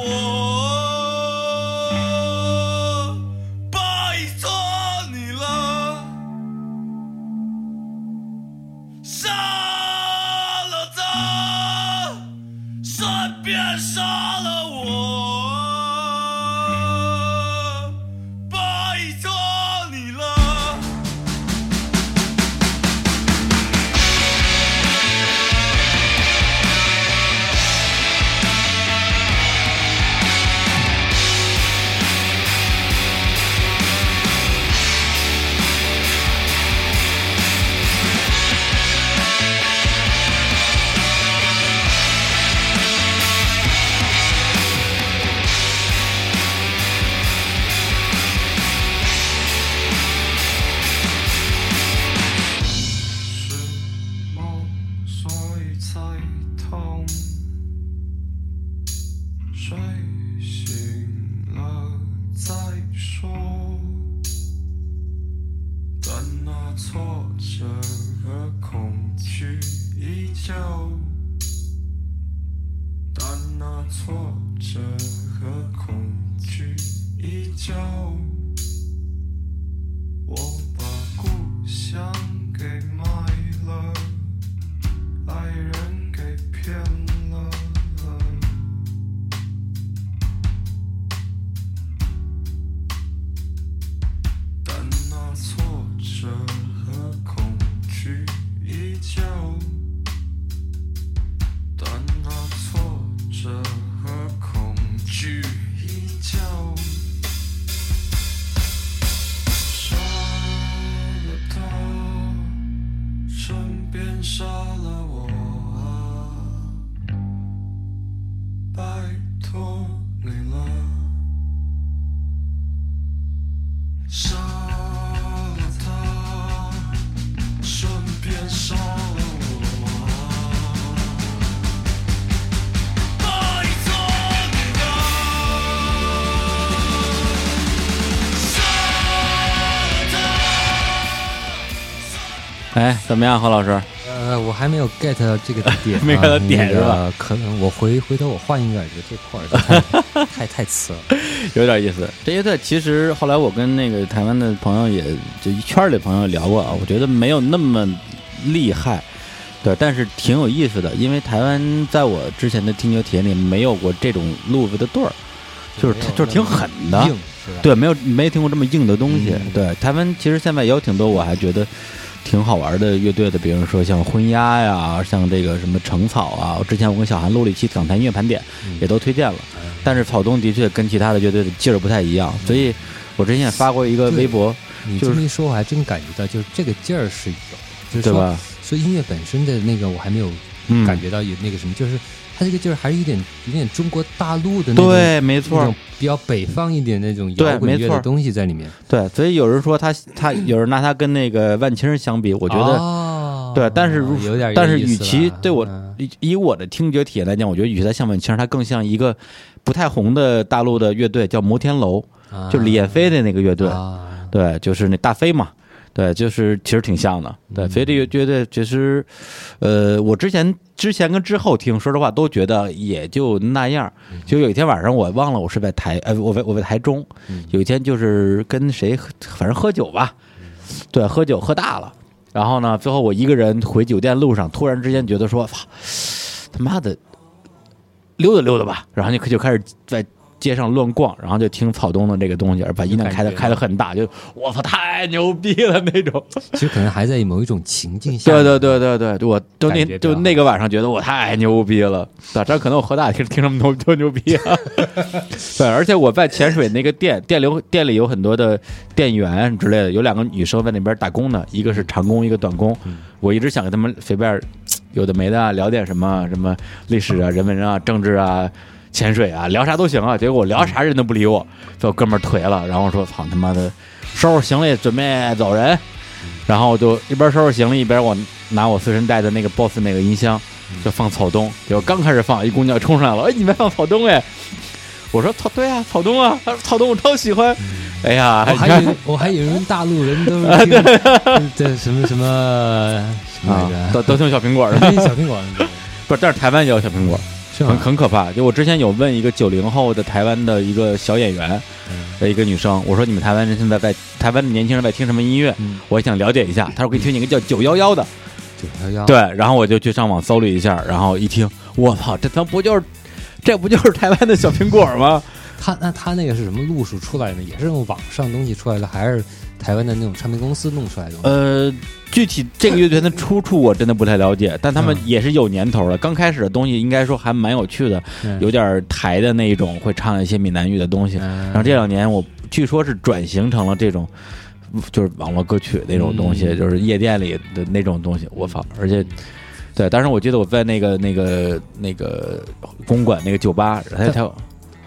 哎，怎么样，何老师？呃，我还没有 get 到这个 点啊，没 get 到点那是吧可能我回回头我换一个耳机，这块儿 太太太次了。有点意思。这些队其实后来我跟那个台湾的朋友也就一圈儿里朋友聊过啊，我觉得没有那么厉害，对，但是挺有意思的。因为台湾在我之前的听觉体验里没有过这种路子的对儿，就是就是挺狠的？对，没有没听过这么硬的东西。嗯对，台湾其实现在也有挺多我还觉得挺好玩的乐队的，比如说像昏鸦呀，像这个什么橙草啊。之前我跟小韩录了一期港台音乐盘点，嗯也都推荐了。但是草东的确跟其他的乐队的劲儿不太一样，所以我之前也发过一个微博，你就是这么一说，我还真感觉到，就是这个劲儿是有，就是说，对吧？所以音乐本身的那个我还没有嗯，感觉到有那个什么，就是它这个劲儿还是有点有点中国大陆的那种对，没错，比较北方一点那种对摇滚乐没错的东西在里面。对，所以有人说他他有人拿他跟那个万青儿相比，我我觉得。得对但是如有点，但是与其对我嗯以以我的听觉体验来讲，我觉得与其他像万青儿，他更像一个不太红的大陆的乐队，叫摩天楼，就李彦飞的那个乐队。啊对，就是那大飞嘛，对，就是其实挺像的，对，嗯。所以这个觉得其实，呃，我之前之前跟之后听，说实话都觉得也就那样。嗯。就有一天晚上，我忘了我是在台，呃，我在我在台中，嗯。有一天就是跟谁喝，反正喝酒吧，对，喝酒喝大了，然后呢，最后我一个人回酒店路上，突然之间觉得说，操，他妈的，溜达溜达吧，然后就就开始在街上乱逛，然后就听草东的这个东西，而把音量开的开的很大，就我操太牛逼了那种。其实可能还在某一种情境下。对对对对对，我就那就那个晚上觉得我太牛逼了，咋这可能我喝大听听什么牛多牛逼啊？对，而且我在潜水那个店店里店里有很多的店员之类的，有两个女生在那边打工呢，一个是长工，一个短工。我一直想跟他们随便有的没的啊聊点什么什么历史啊、人文啊、政治啊。潜水啊，聊啥都行啊，结果我聊啥人都不理我，被我哥们儿颓了，然后说：“操他妈的，收拾行李准备走人。”然后我就一边收拾行李，一边我拿我随身带的那个 BOSS 那个音箱，就放草东。结果刚开始放，一姑娘冲上来了，哎，你们放草东哎？我说草对啊，草东啊，她说草东我超喜欢。哎呀，我还以为我还以为大陆人都是听 这什么什么什么啊来，着？都都听小苹果的，听小苹果，不是，但是台湾也有小苹果，很？很可怕。就我之前有问一个九零后的台湾的一个小演员嗯的一个女生，我说你们台湾人现在在台湾的年轻人在听什么音乐？嗯，我想了解一下。她说我给你推荐一个叫九幺幺的，九幺幺，对，然后我就去上网搜了一下，然后一听，我操，这他妈不就是，这不就是台湾的小苹果吗？他那他那个是什么路数出来的？也是用网上东西出来的，还是台湾的那种唱片公司弄出来的？呃，具体这个乐团的出处我真的不太了解，但他们嗯也是有年头了。刚开始的东西应该说还蛮有趣的，嗯有点台的那一种，会唱一些闽南语的东西。嗯然后这两年我据说是转型成了这种，就是网络歌曲那种东西，嗯就是夜店里的那种东西。我操！而且，对，当时我记得我在那个那个那个公馆那个酒吧，他他啊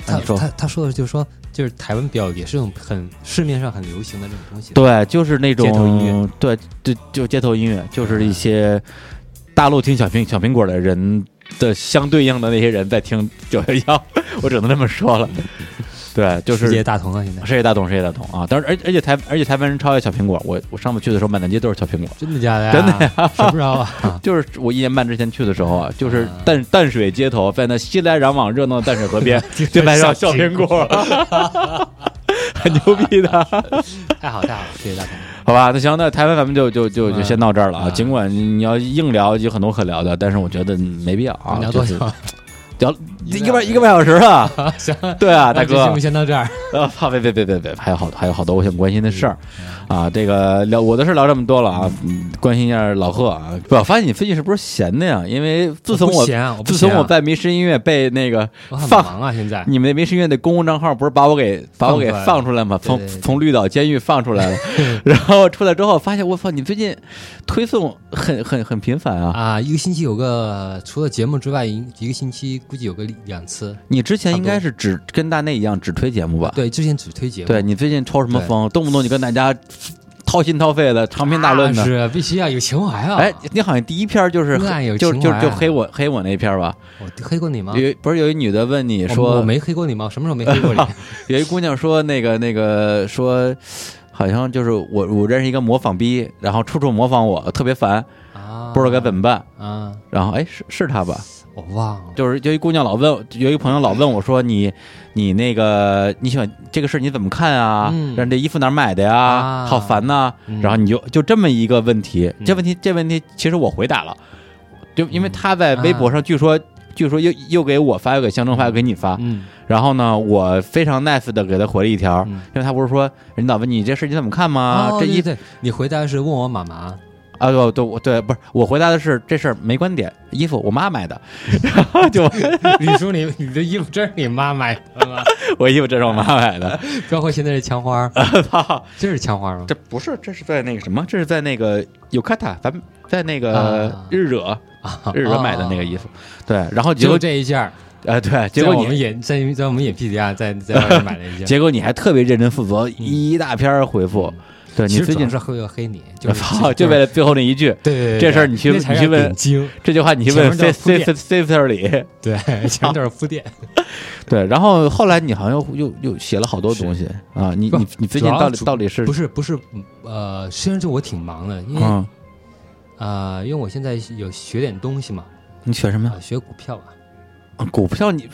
他说他他说的就是说，就是台湾比较也是种很市面上很流行的这种东西。对，就是那种街头音乐，对，就就街头音乐，就是一些大陆听小苹小苹果的人的相对应的那些人在听九幺幺，我只能这么说了。对，就是世界大同啊，现在世界大同，世界大同啊！但是，而而且台而且台湾人超爱小苹果。我我上次去的时候，满大街都是小苹果。真的假的呀？真的呀？谁不知道啊？就是我一年半之前去的时候啊，就是啊淡淡水街头，在那熙来攘往热闹的淡水河边，就卖上小苹果，很牛逼的。太好太好了，世界大同。好吧，那行，那台湾咱们就就就就先到这儿了啊。嗯尽管你要硬聊，有很多可聊的，但是我觉得没必要啊。聊多久？聊一个半一个半小时了。行，对啊，大哥节目，先到这儿。呃，怕！别别别别别，还有好还有好多我想关心的事儿啊。这个聊我的事儿聊这么多了啊，嗯关心一下老贺啊。不，我发现你最近是不是闲的呀？因为自从我自从我在迷失音乐被那个放忙啊，现在你们那迷失音乐的公共账号不是把我给把我给放出来吗？从从绿岛监狱放出来了，然后出来之后发现我操，你最近推送很很很频繁啊！啊，一个星期有个除了节目之外，一一个星期估计有个两次。你之前应该是只跟大内一样只推节目吧？对，之前只推节目，对你最近抽什么风？动不动就跟大家掏心掏肺的长篇大论的。啊是必须要有情怀啊！哎，你好像第一篇就是就就就黑我黑我那篇吧？我黑过你吗？有不是有一女的问你说我，没黑过你吗？我什么时候没黑过你？有一姑娘说那个那个说，好好像就是我我认识一个模仿逼，然后处处模仿我，特别烦，啊，不知道该怎么办。啊，然后哎，是是他吧？我忘了。就是有一姑娘老问，有一朋友老问我说你你那个你喜欢这个事儿你怎么看啊？嗯让这衣服哪儿买的呀？啊好烦呐、嗯然后你就就这么一个问题，嗯这问题这问题其实我回答了，就因为他在微博啊上据说。据说又又给我发，又给象征发，又给你发，嗯然后呢，我非常 nice 的给他回了一条，嗯因为他不是说人老问你这事你怎么看吗？这衣哦对对，你回答是问我妈妈，啊，对对我对，不是我回答的是这事儿没观点，衣服我妈买的，然后就 你说你你的衣服真是你妈买的吗？我衣服真是我妈买的，包括现在这枪花，操，这是枪花吗？这不是，这是在那个什么，这是在那个尤卡塔，咱们在那个啊日惹啊日惹买的那个衣服，对，然后结就果这一件儿，呃对，结果我们果你演在在我们演 PDR 在在外面买了一件。结果你还特别认真负责，一大篇儿回复，对其你最近是会要黑你，就就为了最后那一句对对对这事儿你去你去问，这句话，你去问前面叫 C 铺 C 垫 C C 里，对，前面都是铺垫。对，然后后来你好像又又又写了好多东西啊，你你你最近到底到底是不是不是呃，实际上就我挺忙的，因为嗯，呃，因为我现在有学点东西嘛，你学什么呀啊，？学股票啊，股票你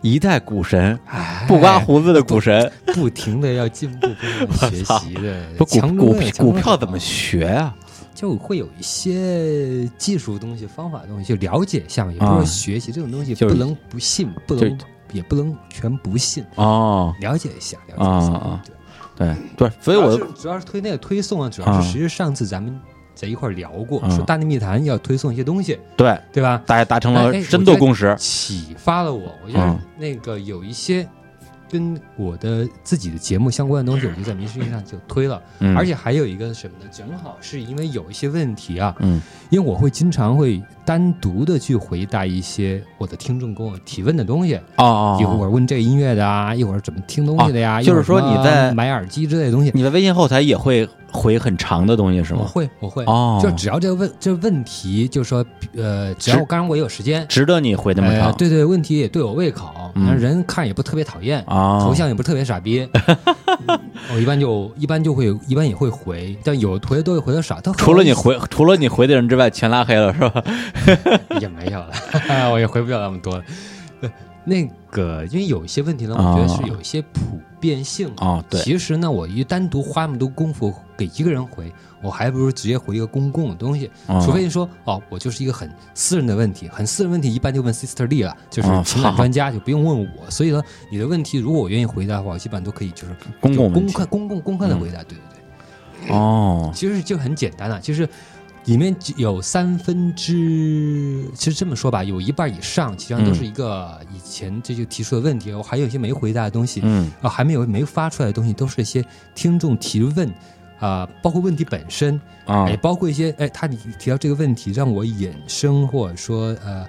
一代股神，哎不刮胡子的股神，不停的要进步，学习的。不股强股股票怎么学啊？就会有一些技术东西、方法东西，就了解一下嘛，也不是学习这种东西不能不信，不能也不能全不信，哦，了解一下，了解一下。啊啊对，对对，所以我主要是推那个推送啊，主要啊是其实上次咱们在一块儿聊过，啊说大内密谈要推送一些东西，对对吧？大家达成了深度共识，启发了我，我觉得嗯那个有一些跟我的自己的节目相关的东西，我就在民视上就推了。嗯，而且还有一个什么呢？正好是因为有一些问题啊，嗯因为我会经常会单独的去回答一些我的听众跟我提问的东西，哦哦，一会儿问这个音乐的啊，一会儿怎么听东西的呀，就是说你在买耳机之类的东西，你的微信后台也会回很长的东西是吗我吗？会我会，哦，就只要这个问这问题，就是说呃，只要我刚刚我有时间。值得你回那么呃，长对对，问题也对我胃口，嗯人看也不特别讨厌，啊？头像也不是特别傻逼，我 一般就一般就会一般也会回，但有回的多，有回的少。但除了你回除了你回的人之外，全拉黑了是吧？也没有了，我也回不了那么多了。呃那个，因为有一些问题呢，我觉得是有一些普遍性啊。哦，对，其实呢，我一单独花那么多功夫给一个人回，我还不如直接回一个公共的东西。哦除非你说哦，我就是一个很私人的问题，很私人问题，一般就问 Sister Lee 了，就是哦情感专家，就不用问我。所以呢，你的问题如果我愿意回答的话，我基本上都可以就是公共公开、公共、公开的嗯回答。对对对。哦，其实就很简单了，就是里面有三分之，其实这么说吧，有一半以上，其实上都是一个以前这就提出的问题，我还有一些没回答的东西，嗯啊，还没有没发出来的东西，都是一些听众提问。啊、包括问题本身，啊也，包括一些哎，他提提到这个问题，让我衍生或者说呃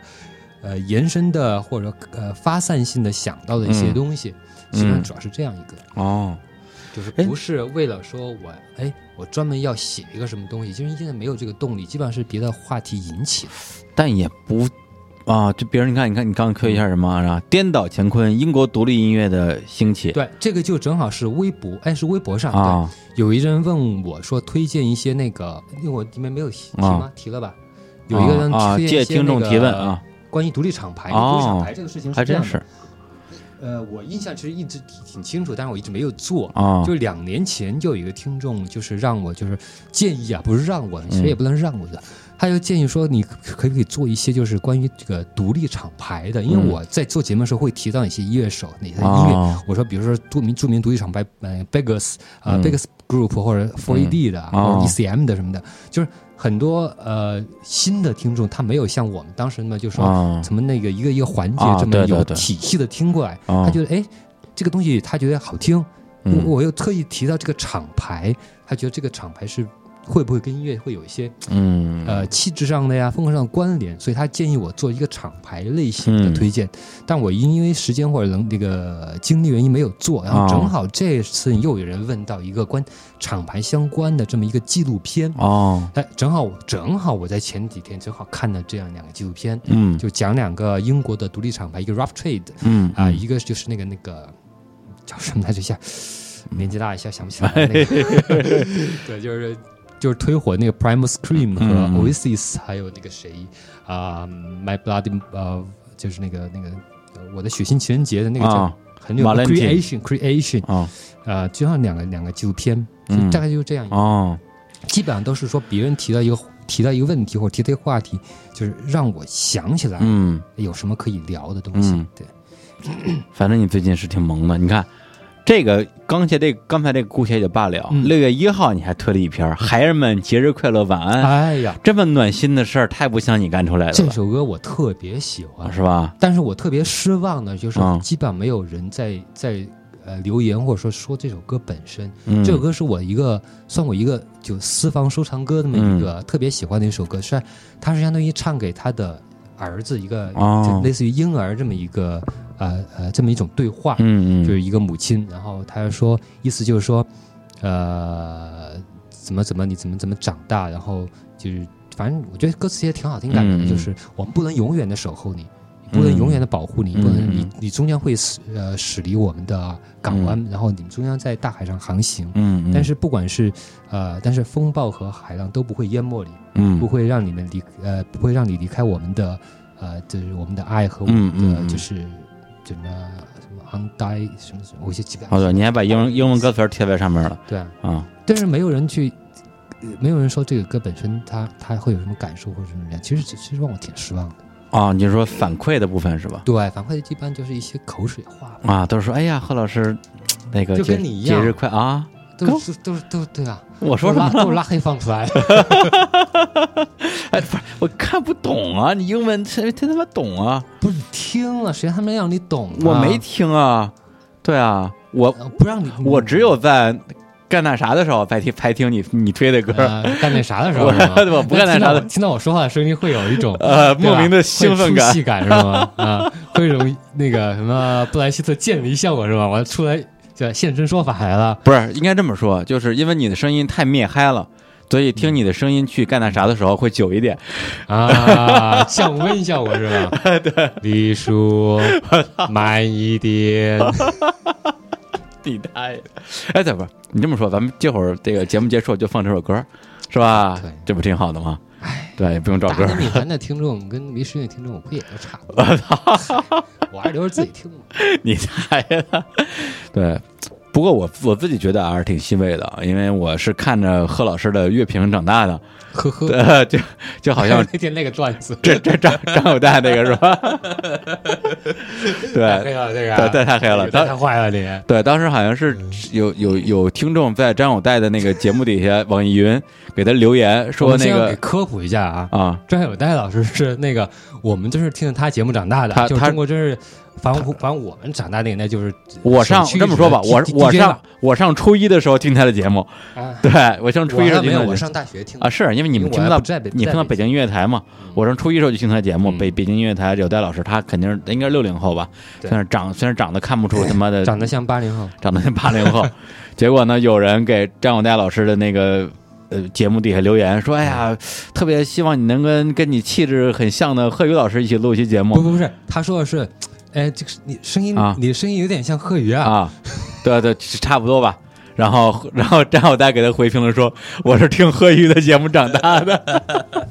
呃延伸的或者呃发散性的想到的一些嗯东西，基本上嗯主要是这样一个。哦，就是哎不是为了说我哎，我专门要写一个什么东西，就是现在没有这个动力，基本上是别的话题引起的。但也不啊，就比如你看，你看你刚刚 Q 一下什么啊？颠倒乾坤，英国独立音乐的兴起对，这个就正好是微博，哎，是微博上，啊，对，有一人问我说推荐一些那个，因为我里面没有提提吗？提了吧？有一个人啊，推荐一些借听众那个提问啊，关于独立厂牌，哦独立厂牌这个事情还真这样的是呃，我印象其实一直挺挺清楚，但是我一直没有做。啊，就两年前就有一个听众，就是让我就是建议啊，不是让我，其实也不能让我的，他就建议说你可可不可以做一些就是关于这个独立厂牌的，因为嗯我在做节目的时候会提到一些音乐手，哪些音乐，哦我说比如说著名著名独立厂牌呃 Beggars 啊、嗯。Beggars Group 或者 4AD 的、哦或者 ECM 的什么的，就是很多呃新的听众他没有像我们当时那么就说啊。怎么那个一个一个环节啊这么有体系的听过来，啊。他觉得哎这个东西他觉得好听。我又特意提到这个厂牌，他觉得这个厂牌是会不会跟音乐会有一些嗯。呃气质上的呀、风格上的关联，所以他建议我做一个厂牌类型的嗯。推荐，但我因为时间或者能这个精力原因没有做，然后哦。正好这次又有人问到一个关厂牌相关的这么一个纪录片，哦。哎，正好正好我在前几天正好看了这样两个纪录片，嗯。就讲两个英国的独立厂牌，一个 Rough Trade 嗯啊，一个就是那个那个叫什么来着一下，年纪大一下想不起来那个，对，就是就是推火那个 Primus Scream 和嗯 Oasis，、还有那个谁啊、My Bloody 呃，就是那个那个呃我的血腥情人节的那个叫、啊很有 Creation Creation 啊。呃，就像两个两个纪录片，大概就是这样，哦，基本上都是说别人提到一个提到一个问题或者提到一个话题，就是让我想起来嗯。有什么可以聊的东西，嗯。对。反正你最近是挺萌的。你看，这个刚才这刚才这个姑且也就罢了，嗯。六、月一号你还推了一篇《孩儿们节日快乐晚安》哎呀，这么暖心的事儿，太不像你干出来的了，这首歌我特别喜欢，是吧？但是我特别失望的就是嗯。基本上没有人在在呃留言或者说说这首歌本身。嗯，这首歌是我一个算我一个就私房收藏歌那么嗯一个特别喜欢的一首歌，是它是相当于唱给他的儿子一个、哦。就类似于婴儿这么一个呃呃这么一种对话，嗯嗯，就是一个母亲，然后他说意思就是说呃怎么怎么你怎么怎么长大，然后就是反正我觉得歌词也挺好听感觉的，就是我们不能永远的守候你。不能永远的保护你，嗯不能嗯你你终将会驶呃驶离我们的港湾，然后你们终将在大海上航行。嗯，嗯。但是不管是呃，但是风暴和海浪都不会淹没你，嗯。不会让你们离呃，不会让你离开我们的呃，就是我们的爱和我们的就是什么什么 on die 什么什么，我一些基本哦对，你还把英文英文歌词贴在上面了对啊，啊？但是没有人去，呃没有人说这个歌本身它它会有什么感受或者什么样，其实其实让我挺失望的。哦，你是说反馈的部分是吧？对，反馈的一般就是一些口水话，啊，都是说，哎呀，贺老师，那个就跟你一样节日快啊！都是都是都是对啊，我说什么了？都是拉黑放出来的。哎，不是，我看不懂啊！你英文谁他他妈懂啊？不是你听了，谁他妈让你懂、啊？我没听啊。对啊，我呃不让你，我只有在干那啥的时候才听才听你你推的歌，呃干那啥的时候我是吗？我不干那啥的我听到我说话的声音会有一种呃，莫名的兴奋感感是吗？啊，会有那个什么布莱希特渐离效果是吧？完了出来就现身说法来了。不是，应该这么说，就是因为你的声音太灭嗨了，所以听你的声音去干那啥的时候会久一点。啊，降温效果是吧？对，李叔，慢一点。你大爷！哎，等会儿你这么说，咱们这会儿这个节目结束就放这首歌，是吧？对这不挺好的吗？对，也不用找歌大内。密谈的听众跟迷失的听众不也都差不多？我还是留着自己听吧。你猜的！对，不过我我自己觉得还是挺欣慰的，因为我是看着贺老师的乐评长大的，呵呵，呃，就就好像 那天那个段子，这这张张有代那个是吧？太黑对了这个，对对，太黑了。当太坏了你。对，当时好像是有有有听众在张有代的那个节目底下，网易云给他留言说那们先要给个科普一下啊，啊，张有代老师是那个我们就是听着他节目长大的，就中国真是，反正反正我们长大那年代就是我上这么说吧，我我上我上初一的时候听他的节目，啊对我上初一时候没有，听我上大学听啊，是因为你们听到不在北你听到北京音乐台嘛，我上初一时候就听他的节目，嗯北北京音乐台有戴老师，他肯定是应该是六零后吧，对虽然长虽然长得看不出他妈的长得像八零后，长得像八零后，结果呢，有人给张永戴老师的那个呃节目底下留言说：“哎呀，特别希望你能跟跟你气质很像的贺宇老师一起录一期节目不不不是，他说的是，哎，这个你声音啊，你的声音有点像贺宇啊，啊。”对对，差不多吧。然后，然后张有代给他回评论说：“我是听贺宇的节目长大的。”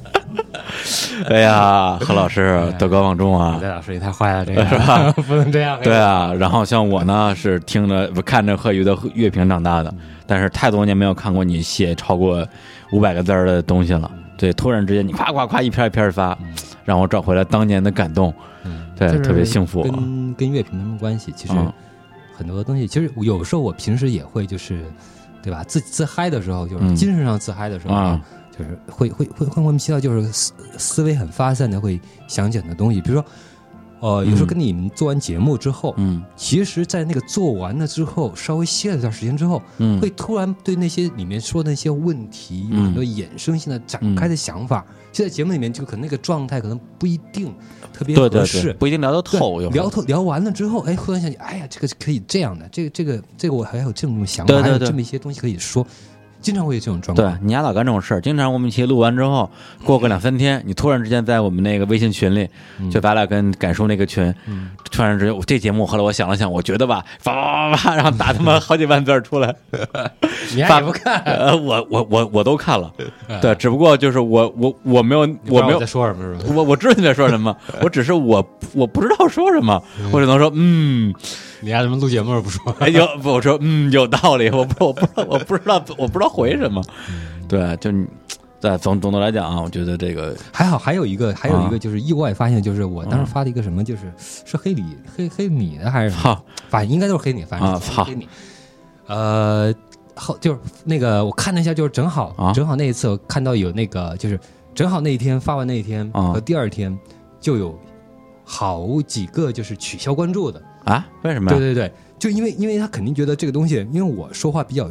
哎呀，贺老师德高望重啊！戴老师也太坏了，这个 是吧 不能这样。对啊，然后像我呢是听着不看着贺宇的乐评长大的，但是太多年没有看过你写超过五百个字儿的东西了。对，突然之间你夸夸夸一篇一篇发，让我找回来当年的感动，嗯，对特别幸福跟跟乐评没什么关系，其实嗯很多东西，其实有时候我平时也会就是，对吧？自自嗨的时候，就是嗯精神上自嗨的时候，啊就是会会会会莫名其妙，就是思思维很发散的，会想起很多东西，比如说。呃，有时候嗯。跟你们做完节目之后，嗯。其实，在那个做完了之后，稍微歇了一段时间之后，嗯。会突然对那些里面说的那些问题有嗯。很多衍生性的展开的想法。就在节目里面，就可能那个状态可能不一定特别合适，对，不一定聊得对透，聊透聊完了之后，哎，忽然想起，哎呀，这个是可以这样的，这个这个这个我还有这么种想法，还有这么一些东西可以说。经常会有这种状况。对。你丫老干这种事儿，经常我们一起录完之后，过个两三天，你突然之间在我们那个微信群里，就咱俩跟感受那个群，突然之间，这节目后来我想了想，我觉得吧，叭叭叭叭，然后打他妈好几万字儿出来，你还不看，呃，我我我我都看了，对，只不过就是我我我没有我没有在说什么是吧？我我知道你在说什么，我只是我我不知道说什么，我只能说嗯，你还怎么录节目不说？哎有不我说嗯有道理，我不我不知道我不知道我不知道回什么，对，就你对总总的来讲啊，我觉得这个还好，还有一个，还有一啊个就是意外发现，就是我当时发了一个什么，就是是黑米黑黑米的还是什么？好反正应该都是黑米，反正啊好是黑米。呃，后就是那个我看了一下，就是正好、啊正好那一次我看到有那个，就是正好那一天发完那一天、啊和第二天就有好几个就是取消关注的。啊，为什么呀？对对对，就因为因为他肯定觉得这个东西，因为我说话比较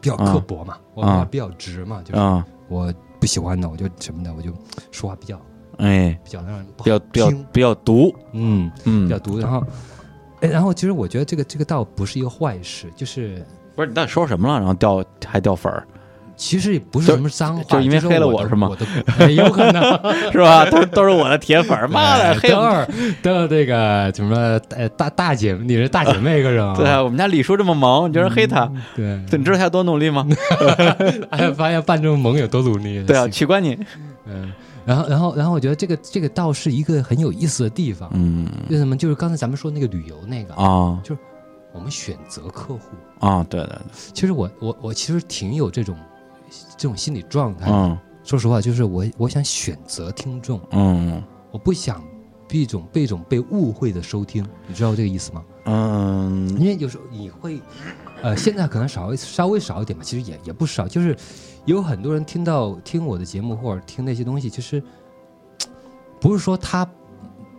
比较刻薄嘛，我说话比较直嘛，就是啊，我不喜欢的，我就什么的，我就说话比较哎，比较让人不比较比较听。比较毒，嗯，嗯。比较毒。然后，哎，然后其实我觉得这个这个倒不是一个坏事，就是不是你到底说什么了，然后掉还掉粉儿，其实也不是什么脏话，就是因为黑了我是吗我的 哎有可能。是吧？都都是我的铁粉儿，妈的，黑我！等会儿等会儿那个什么呃大大姐，你是大姐妹个人啊？对啊，我们家李叔这么萌，你居然黑他，对对，你知道他有多努力吗？哎，发现扮这么萌有多努力。对啊，取关你，嗯，然后然后然后我觉得这个这个倒是一个很有意思的地方。嗯为什么？就是刚才咱们说那个旅游那个，啊就是我们选择客户。啊，对对对，其实我我我其实挺有这种这种心理状态。嗯说实话，就是我我想选择听众，嗯我不想被一种被一种被误会的收听，你知道这个意思吗？嗯因为有时候你会，呃，现在可能稍微稍微少一点吧，其实也也不少，就是有很多人听到听我的节目或者听那些东西，其实不是说他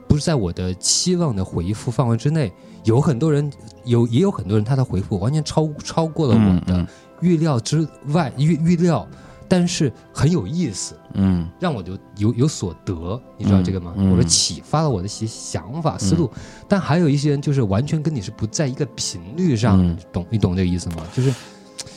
不是在我的期望的回复范围之内，有很多人有也有很多人他的回复完全超超过了我的预料之外预预料，但是很有意思。嗯让我就有有所得，你知道这个吗？嗯嗯我说启发了我的一些想法思路，但还有一些人就是完全跟你是不在一个频率上，嗯懂你懂这个意思吗？就是，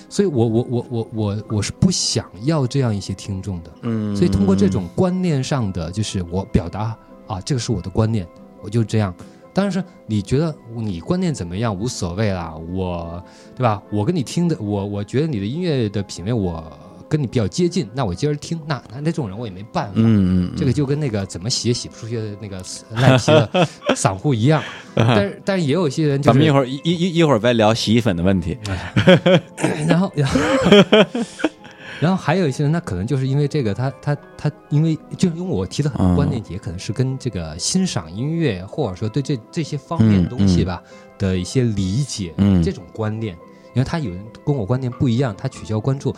所以我我我我我我是不想要这样一些听众的，嗯，所以通过这种观念上的，就是我表达啊，这个是我的观念，我就这样。当然是你觉得你观念怎么样无所谓啦，我对吧？我跟你听的，我我觉得你的音乐的品味我跟你比较接近，那我接着听，那那那这种人我也没办法。嗯嗯，这个就跟那个怎么洗也洗不出去的那个烂皮的散户一样，但是但是也有些人就咱们一，会儿一一一一会儿再聊洗衣粉的问题，然后然后然后还有一些人，他可能就是因为这个，他他他因为就因为我提的很多观念，也可能是跟这个欣赏音乐或者说对这这些方面东西吧的一些理解，嗯这种观念。因为他有人跟我观念不一样，他取消关注，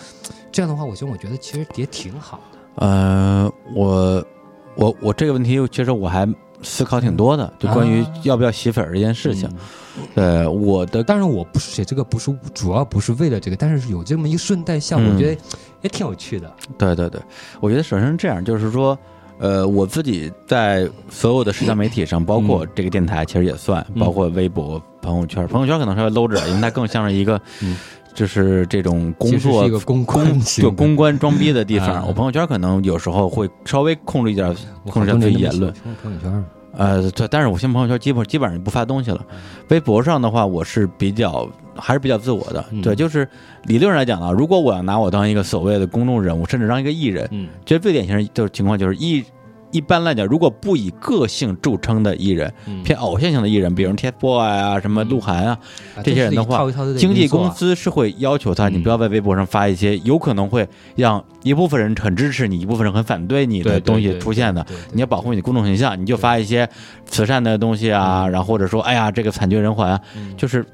这样的话，我就我觉得其实也挺好的。呃，我我我这个问题其实我还思考挺多的，就关于啊要不要洗粉儿这件事情。嗯对我的当然，我不是写这个，不是主要不是为了这个，但是有这么一个顺带效果，嗯我觉得也挺有趣的。对对对，我觉得首先是这样，就是说，呃，我自己在所有的社交媒体上，包括这个电台，其实也算，嗯。包括微博、朋友圈，朋友圈可能稍微 low 着，因为它更像是一个嗯，就是这种工作一个公关就公关装逼的地方。啊。我朋友圈可能有时候会稍微控制一点，控制一下自己言论。朋朋友圈，呃，对，但是我现在朋友圈基本基本上不发东西了。微博上的话，我是比较还是比较自我的。嗯对，就是理论上来讲啊，如果我要拿我当一个所谓的公众人物，甚至当一个艺人，嗯其实最典型的就是情况就是一一般来讲，如果不以个性著称的艺人，嗯。偏偶像型的艺人，比如 TFBOYS 啊、什么鹿晗啊，啊这些人的话经纪公司是会要求他，嗯你不要在微博上发一些有可能会让一部分人很支持你，一部分人很反对你的东西出现的。你要保护你的公众形象，你就发一些慈善的东西啊，然后或者说，哎呀，这个惨绝人寰啊，嗯。就是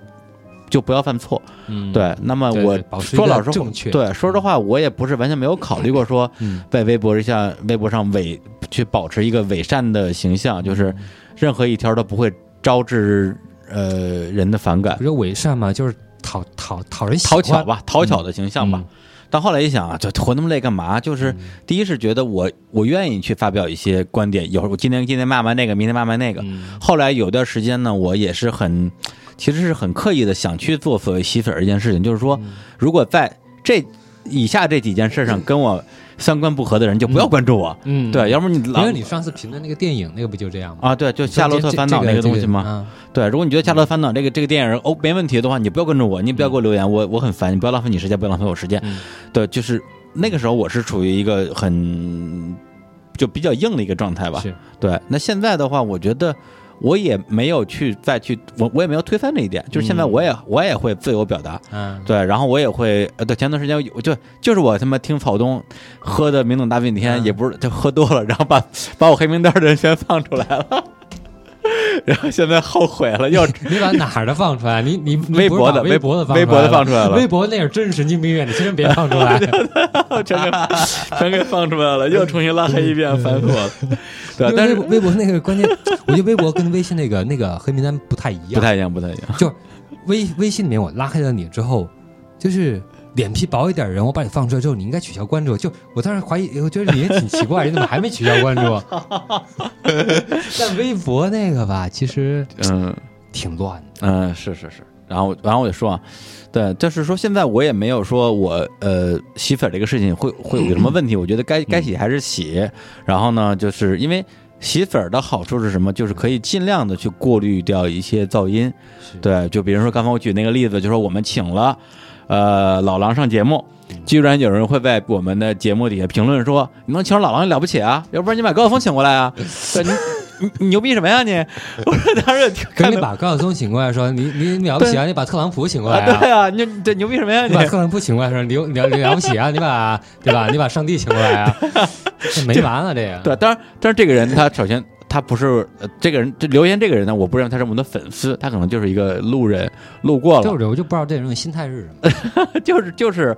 就不要犯错。嗯对，那么我说老实话正确，对，说实话，我也不是完全没有考虑过说，嗯在微博上微博上伪去保持一个伪善的形象，就是嗯任何一条都不会招致呃人的反感不，是伪善嘛，就是讨讨讨人喜欢讨巧吧，讨巧的形象吧。嗯但后来一想啊，这活那么累干嘛？就是第一是觉得我我愿意去发表一些观点，有时候我今天今天骂骂那个，明天骂骂那个。嗯后来有段时间呢，我也是很，其实是很刻意的想去做所谓洗粉儿这件事情，就是说，如果在这以下这几件事上 跟我三观不合的人就不要关注我，嗯，对，要不然你老因为你上次评的那个电影，那个不就这样吗？啊，对，就《夏洛特烦恼》那个东西吗？吗？对，如果你觉得《夏洛特烦恼》这个这个电影哦没问题的话，你不要关注我，你不要给我留言，我我很烦，你不要浪费你时间，不要浪费我时间。嗯对，就是那个时候我是处于一个很就比较硬的一个状态吧。对，那现在的话，我觉得我也没有去再去，我我也没有推翻这一点，就是现在嗯我也、我也会自由表达。嗯，对，然后我也会，呃，对，前段时间我就就是我他妈听草东喝的酩酊大病天，嗯。也不是就喝多了，然后把把我黑名单的人全放出来了，然后现在后悔了，又 你把哪儿的放出来？你你你微博的微博的放微博的放出来了微博那是真是神经病院，你千万别放出来。全给全给放出来了，又重新拉黑一遍，烦死我了。对，因但是微微博那个关键，我觉得微博跟微信那个那个黑名单不太一样。不太一样，不太一样。就微微信里面我拉黑了你之后，就是脸皮薄一点的人，我把你放出来之后，你应该取消关注。就我当时怀疑，我觉得你也挺奇怪，你怎么还没取消关注？但微博那个吧，其实嗯挺乱的。嗯，是是是。然后然后我就说啊，对，就是说现在我也没有说我呃洗粉这个事情会会有什么问题，我觉得该该洗还是洗。然后呢，就是因为洗粉的好处是什么？就是可以尽量的去过滤掉一些噪音。对，就比如说刚才我举那个例子，就说我们请了呃老狼上节目，居然有人会在我们的节目底下评论说：“你能请老狼了不起啊，要不然你把高晓松请过来啊？对，你你你牛逼什么呀你？” 我说当时就可看你把高晓松请过来说，你你你了不起啊？你把特朗普请过来啊，对啊，你这牛逼什么呀你？你把特朗普请过来说，你了你了了不起啊？你把对吧？你把上帝请过来啊？这没完了，这个。对，当然，当然，这个人他首先他不是呃，这个人这留言这个人呢，我不认为他是我们的粉丝，他可能就是一个路人路过了，就是我就不知道这人的心态是什么。就是就是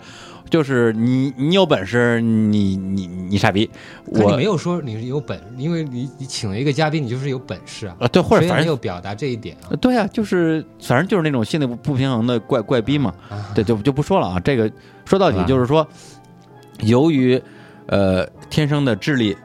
就是你你有本事你你你傻逼，我没有说你是有本，因为你你请了一个嘉宾，你就是有本事啊。啊对，或者反正没有表达这一点啊。对啊，就是反正就是那种心理不不平衡的怪怪逼嘛，啊对，就就不说了啊。这个说到底啊就是说，由于呃天生的智力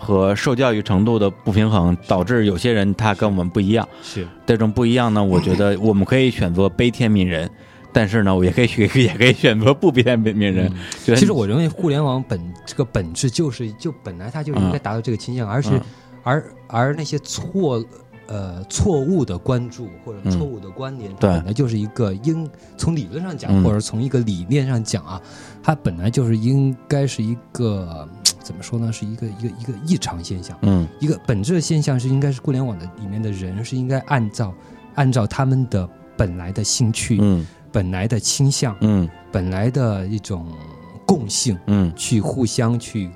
和受教育程度的不平衡，导致有些人他跟我们不一样。是。这种不一样呢，我觉得 我们可以选择悲天悯人，但是呢，我也可以也可以也可以选择不悲天悯悯人。其实我认为互联网本这个本质就是就本来它就应该达到这个倾向，而是嗯。而而那些错呃错误的关注或者嗯。错误的观点，它对本来就是一个应从理论上讲，嗯。或者从一个理念上讲啊，它本来就是应该是一个怎么说呢，是一个一个一个异常现象。嗯一个本质的现象是应该是互联网的里面的人是应该按照按照他们的本来的兴趣、嗯本来的倾向、嗯本来的一种共性嗯，去互相去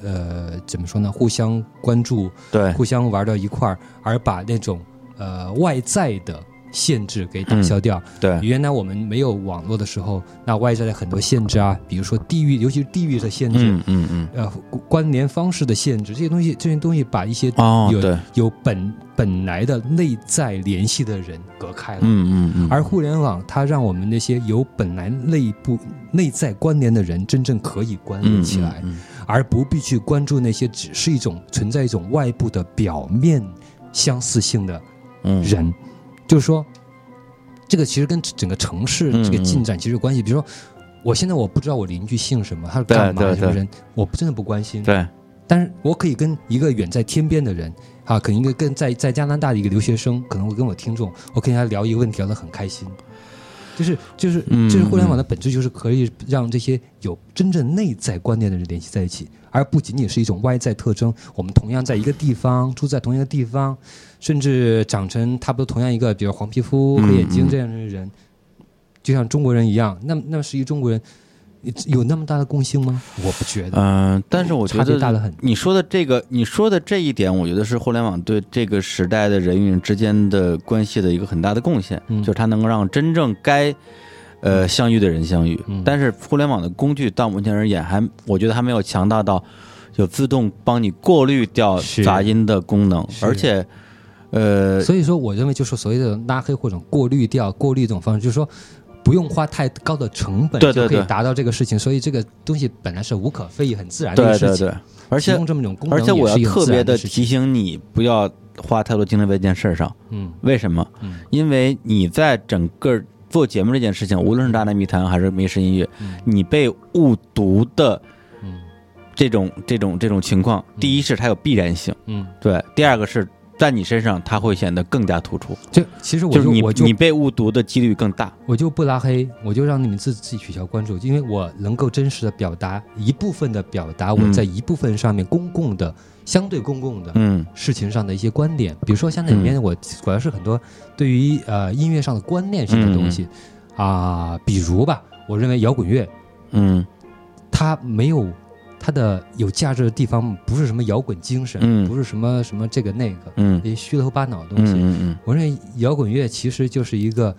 呃怎么说呢？互相关注，对，互相玩到一块儿，而把那种呃外在的限制给打消掉。对，原来我们没有网络的时候，那外在的很多限制啊，比如说地域，尤其是地域的限制，嗯嗯嗯，呃关联方式的限制，这些东西，这些东西把一些哦，有对，有本本来的内在联系的人隔开了。嗯嗯嗯，而互联网它让我们那些有本来内部内在关联的人真正可以关联嗯起来，嗯而不必去关注那些只是一种存在一种外部的表面相似性的嗯，人。就是说，这个其实跟整个城市嗯这个进展其实有关系。比如说，我现在我不知道我邻居姓什么，他是干嘛对对对什么人，我真的不关心。对，但是我可以跟一个远在天边的人，啊，可能一个跟在在加拿大的一个留学生，可能会跟我听众，我跟他聊一个问题，聊得很开心。就是就是嗯就是互联网的本质，就是可以让这些有真正内在观念的人联系在一起，而不仅仅是一种外在特征。我们同样在一个地方，住在同一个地方，甚至长成差不多同样一个，比如黄皮肤、黑眼睛这样的人，就像中国人一样，那那是一中国人，有那么大的共性吗？我不觉得。嗯，但是我觉得大得很你说的这个，你说的这一点，我觉得是互联网对这个时代的人与人之间的关系的一个很大的贡献，嗯就是它能够让真正该呃相遇的人相遇。嗯但是互联网的工具到目前而言，还我觉得还没有强大到有自动帮你过滤掉杂音的功能，而且呃，所以说，我认为就是所谓的拉黑或者过滤掉、过滤这种方式，就是说不用花太高的成本对对对就可以达到这个事情。所以这个东西本来是无可非议、很自然。的一个事情。对。对，而且用这么一种功能，而且我要特别的提醒你，不要花太多精力在这件事上。嗯。为什么？嗯。因为你在整个做节目这件事情，无论是大内密谈还是迷失音乐，嗯。你被误读的嗯。这种这种这种情况，第一是它有必然性，嗯，对，第二个是在你身上它会显得更加突出，就其实我就是你我就你被误读的几率更大。我就不拉黑，我就让你们自自己取消关注，因为我能够真实的表达一部分的表达我嗯在一部分上面公共的、相对公共的嗯事情上的一些观点，比如说像那里面我主要是很多对于呃音乐上的观念性的东西啊、比如吧，我认为摇滚乐嗯。它没有它的有价值的地方，不是什么摇滚精神，嗯不是什么什么这个那个嗯那些虚头巴脑的嗯东西。我认为摇滚乐其实就是一个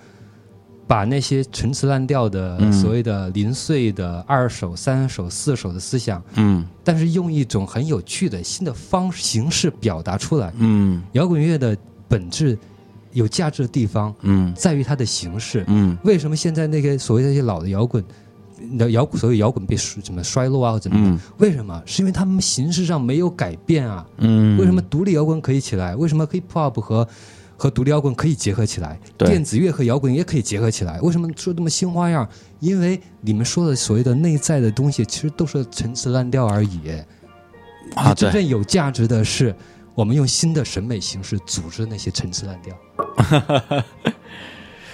把那些陈词滥调的、嗯所谓的零碎的二手、三手、四手的思想，嗯但是用一种很有趣的新的方形式表达出来。嗯摇滚乐的本质有价值的地方嗯在于它的形式。嗯为什么现在那个所谓的一些老的摇滚？的摇所谓摇滚被衰怎么衰落啊，或怎么样？嗯为什么？是因为他们形式上没有改变啊。嗯，为什么独立摇滚可以起来？为什么 hip hop 和和独立摇滚可以结合起来？电子乐和摇滚也可以结合起来？为什么说这么新花样？因为你们说的所谓的内在的东西，其实都是陈词滥调而已。啊？真正有价值的是，我们用新的审美形式组织那些陈词滥调。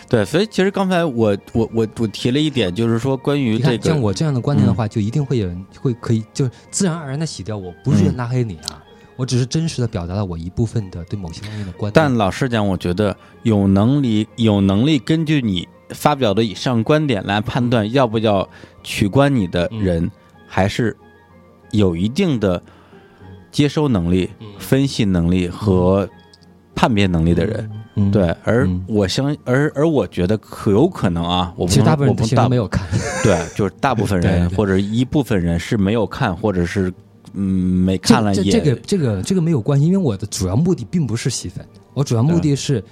对，所以其实刚才我我我我提了一点，就是说关于，这个像我这样的观点的话，就一定会有人会可以就自然而然的洗掉我。不是嗯拉黑你啊，我只是真实的表达了我一部分的对某些方面的观点。但老实讲，我觉得有能力有能力根据你发表的以上观点来判断要不要取关你的人，还是有一定的接收能力、嗯分析能力和判别能力的人。嗯，对，而嗯。我相而而我觉得可有可能啊，我不其实大部分我不大人其实没有看。对，就是大部分 人或者一部分人是没有看，或者是嗯没看了也这这个这个这个没有关系，因为我的主要目的并不是吸粉，我主要目的是，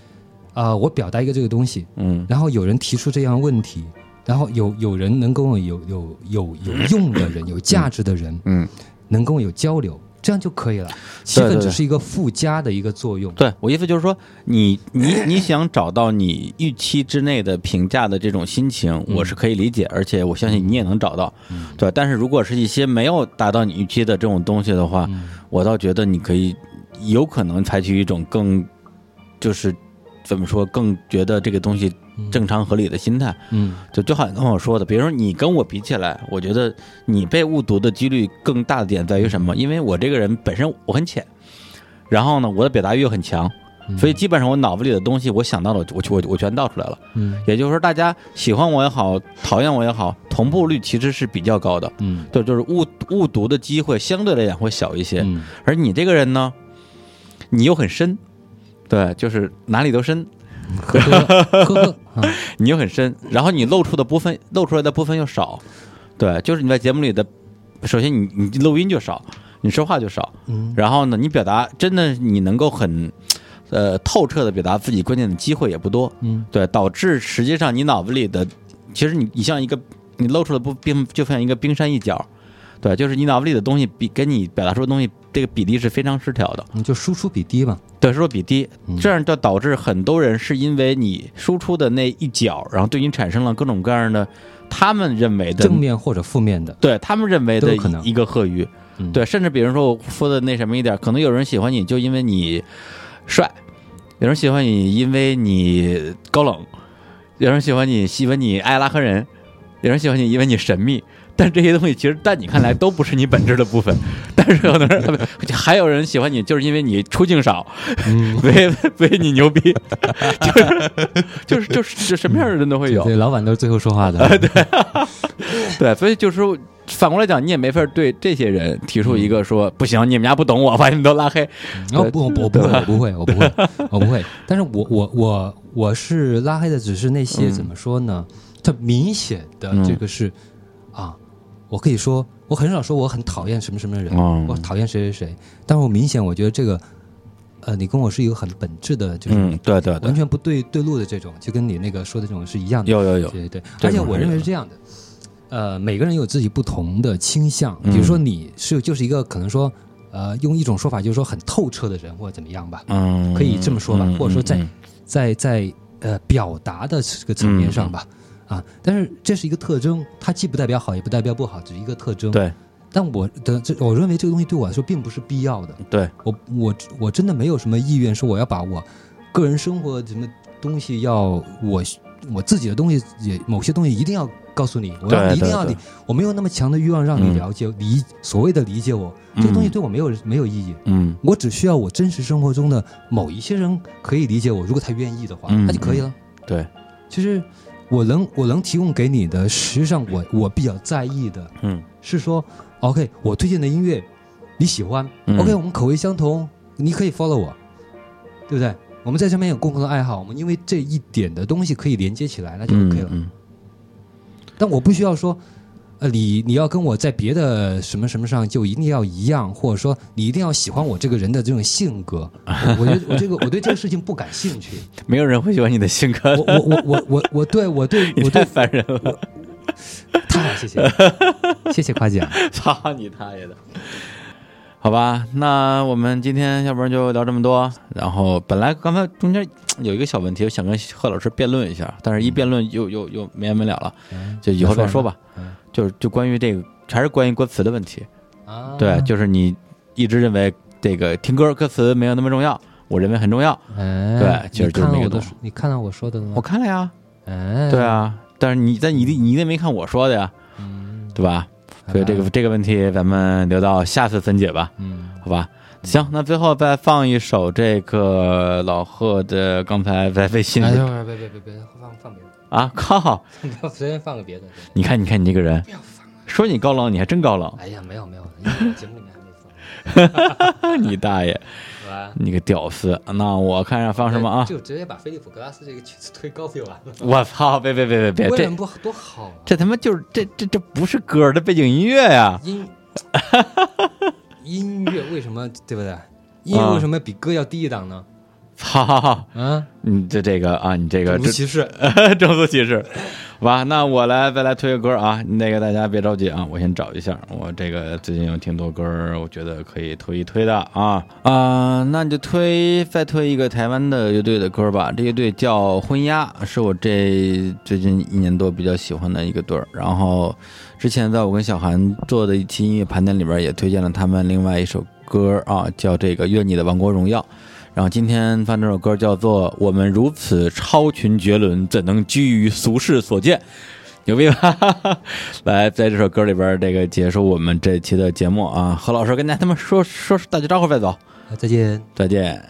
啊、我表达一个这个东西，嗯然后有人提出这样问题，然后有有人能跟我有有有有用的人，有价值的人，嗯，能跟我有交流，这样就可以了。吸粉对对只是一个附加的一个作用。对我意思就是说，你你你想找到你预期之内的评价的这种心情，嗯我是可以理解，而且我相信你也能找到，对。但是如果是一些没有达到你预期的这种东西的话，嗯我倒觉得你可以有可能采取一种更就是怎么说，更觉得这个东西正常合理的心态。嗯就就好像跟我说的，比如说你跟我比起来，我觉得你被误读的几率更大的点在于什么？因为我这个人本身我很浅，然后呢，我的表达欲又很强，所以基本上我脑子里的东西，我想到了，我我我全倒出来了。嗯也就是说，大家喜欢我也好，讨厌我也好，同步率其实是比较高的，嗯就就是误误读的机会相对来讲会小一些。嗯而你这个人呢，你又很深，对，就是哪里都深，呵呵呵呵啊。你又很深，然后你露出的部分露出来的部分又少，对，就是你在节目里的，首先你你录音就少，你说话就少，嗯。然后呢，你表达真的你能够很，呃，透彻的表达自己观点的机会也不多，嗯。对，导致实际上你脑子里的，其实你你像一个你露出的不冰就像一个冰山一角，对，就是你脑子里的东西比跟你表达出的东西这个比例是非常失调的。你就输出比低嘛。对，输出比低嗯，这样就导致很多人是因为你输出的那一角，然后对你产生了各种各样的他们认为的正面或者负面的，对他们认为的可能一个贺鱼，嗯对，甚至比如说我说的那什么一点，可能有人喜欢你就因为你帅，有人喜欢你因为你高冷，有人喜欢你喜欢你爱拉黑人，有人喜欢你因为你神秘。但这些东西其实在你看来都不是你本质的部分，但是有的人 还有人喜欢你，就是因为你出镜少，嗯，所以所以你牛逼，就是就是就是什么样的人都会有，对，老板都是最后说话的。对，对所以就是说反过来讲，你也没法对这些人提出一个说、不行，你们家不懂我，把你们都拉黑。然后不，我不我不会，我不会，我不会，我不会。但是我我我我是拉黑的，只是那些嗯。怎么说呢？它明显的这个是啊，我可以说，我很少说我很讨厌什么什么人，哦我讨厌谁谁谁，但是我明显我觉得这个，呃，你跟我是一个很本质的，就是嗯，对对对。完，全不对对路的这种，就跟你那个说的这种是一样的。有有有，对对对，而且我认为是这样的，呃，每个人有自己不同的倾向，嗯。比如说你是就是一个可能说，呃，用一种说法就是说很透彻的人或者怎么样吧，嗯，可以这么说吧嗯或者说在嗯在在呃表达的这个层面上吧，啊，但是这是一个特征，它既不代表好，也不代表不好，只是一个特征。，对但我的这我认为这个东西对我来说并不是必要的。对，我我我真的没有什么意愿说我要把我个人生活什么东西要我我自己的东西也某些东西一定要告诉你，我要一定要你，我没有那么强的欲望让你嗯了解、理所谓的理解我，这个东西嗯对我没有没有意义。嗯我只需要我真实生活中的某一些人可以理解我，如果他愿意的话，嗯那就可以了。对，其实我能我能提供给你的，实际上我我比较在意的嗯是说，OK，我推荐的音乐你喜欢、嗯 o k 我们口味相同，你可以 follow 我，对不对？我们在上面有共同的爱好，我们因为这一点的东西可以连接起来，那就 OK 了。嗯但我不需要说，呃，你你要跟我在别的什么什么上就一定要一样，或者说你一定要喜欢我这个人的这种性格。我我觉得我这个我对这个事情不感兴趣。没有人会喜欢你的性格我我我我我我对我对 我对烦人了，太好，谢谢，谢谢夸奖。操你大爷的！好吧，那我们今天要不然就聊这么多。然后本来刚才中间有一个小问题，我想跟贺老师辩论一下，但是一辩论又又又没完没了了，就以后再说吧。嗯就是就关于这个，还是关于歌词的问题。啊对，就是你一直认为这个听歌歌词没有那么重要，我认为很重要。哎，对其实就是那个东看了我的，你看到我说的了吗？我看了呀，哎，对，啊，但是你但你一定你一定没看我说的呀，嗯，对吧？所以这个这个问题咱们留到下次分解吧。嗯，好吧，行，那最后再放一首这个老贺的，刚才在微信哎，别别别别放放别的，啊，靠！不要随便放个别的。你看，你看你这个人，说你高冷，你还真高冷，哎呀，没有没有，因为节目里面还没放，你大爷，你个屌丝！那我看上放什么啊？就直接把菲利普格拉斯这个曲子推高就完了。我操！别别别别别，这不多好啊？这他妈就是这这这不是歌的背景音乐呀！音 音乐为什么对不对？音乐为什么比歌要低一档呢？操！嗯，你这这个啊，你这个种族歧视。种族歧视，好吧？那我来再来推个歌啊，那个大家别着急啊，我先找一下，我这个最近有挺多歌儿，我觉得可以推一推的啊啊、那你就推再推一个台湾的乐队的歌吧，这乐队叫婚鸦，是我这最近一年多比较喜欢的一个队儿。然后之前在我跟小韩做的一期音乐盘点里边也推荐了他们另外一首歌啊，叫这个《愿你的王国荣耀》。然后今天放这首歌叫做《我们如此超群绝伦，怎能居于俗世所见》，牛逼吧？来，在这首歌里边，这个结束我们这期的节目啊。何老师跟大家他们说说打句招呼再走，再见。再见。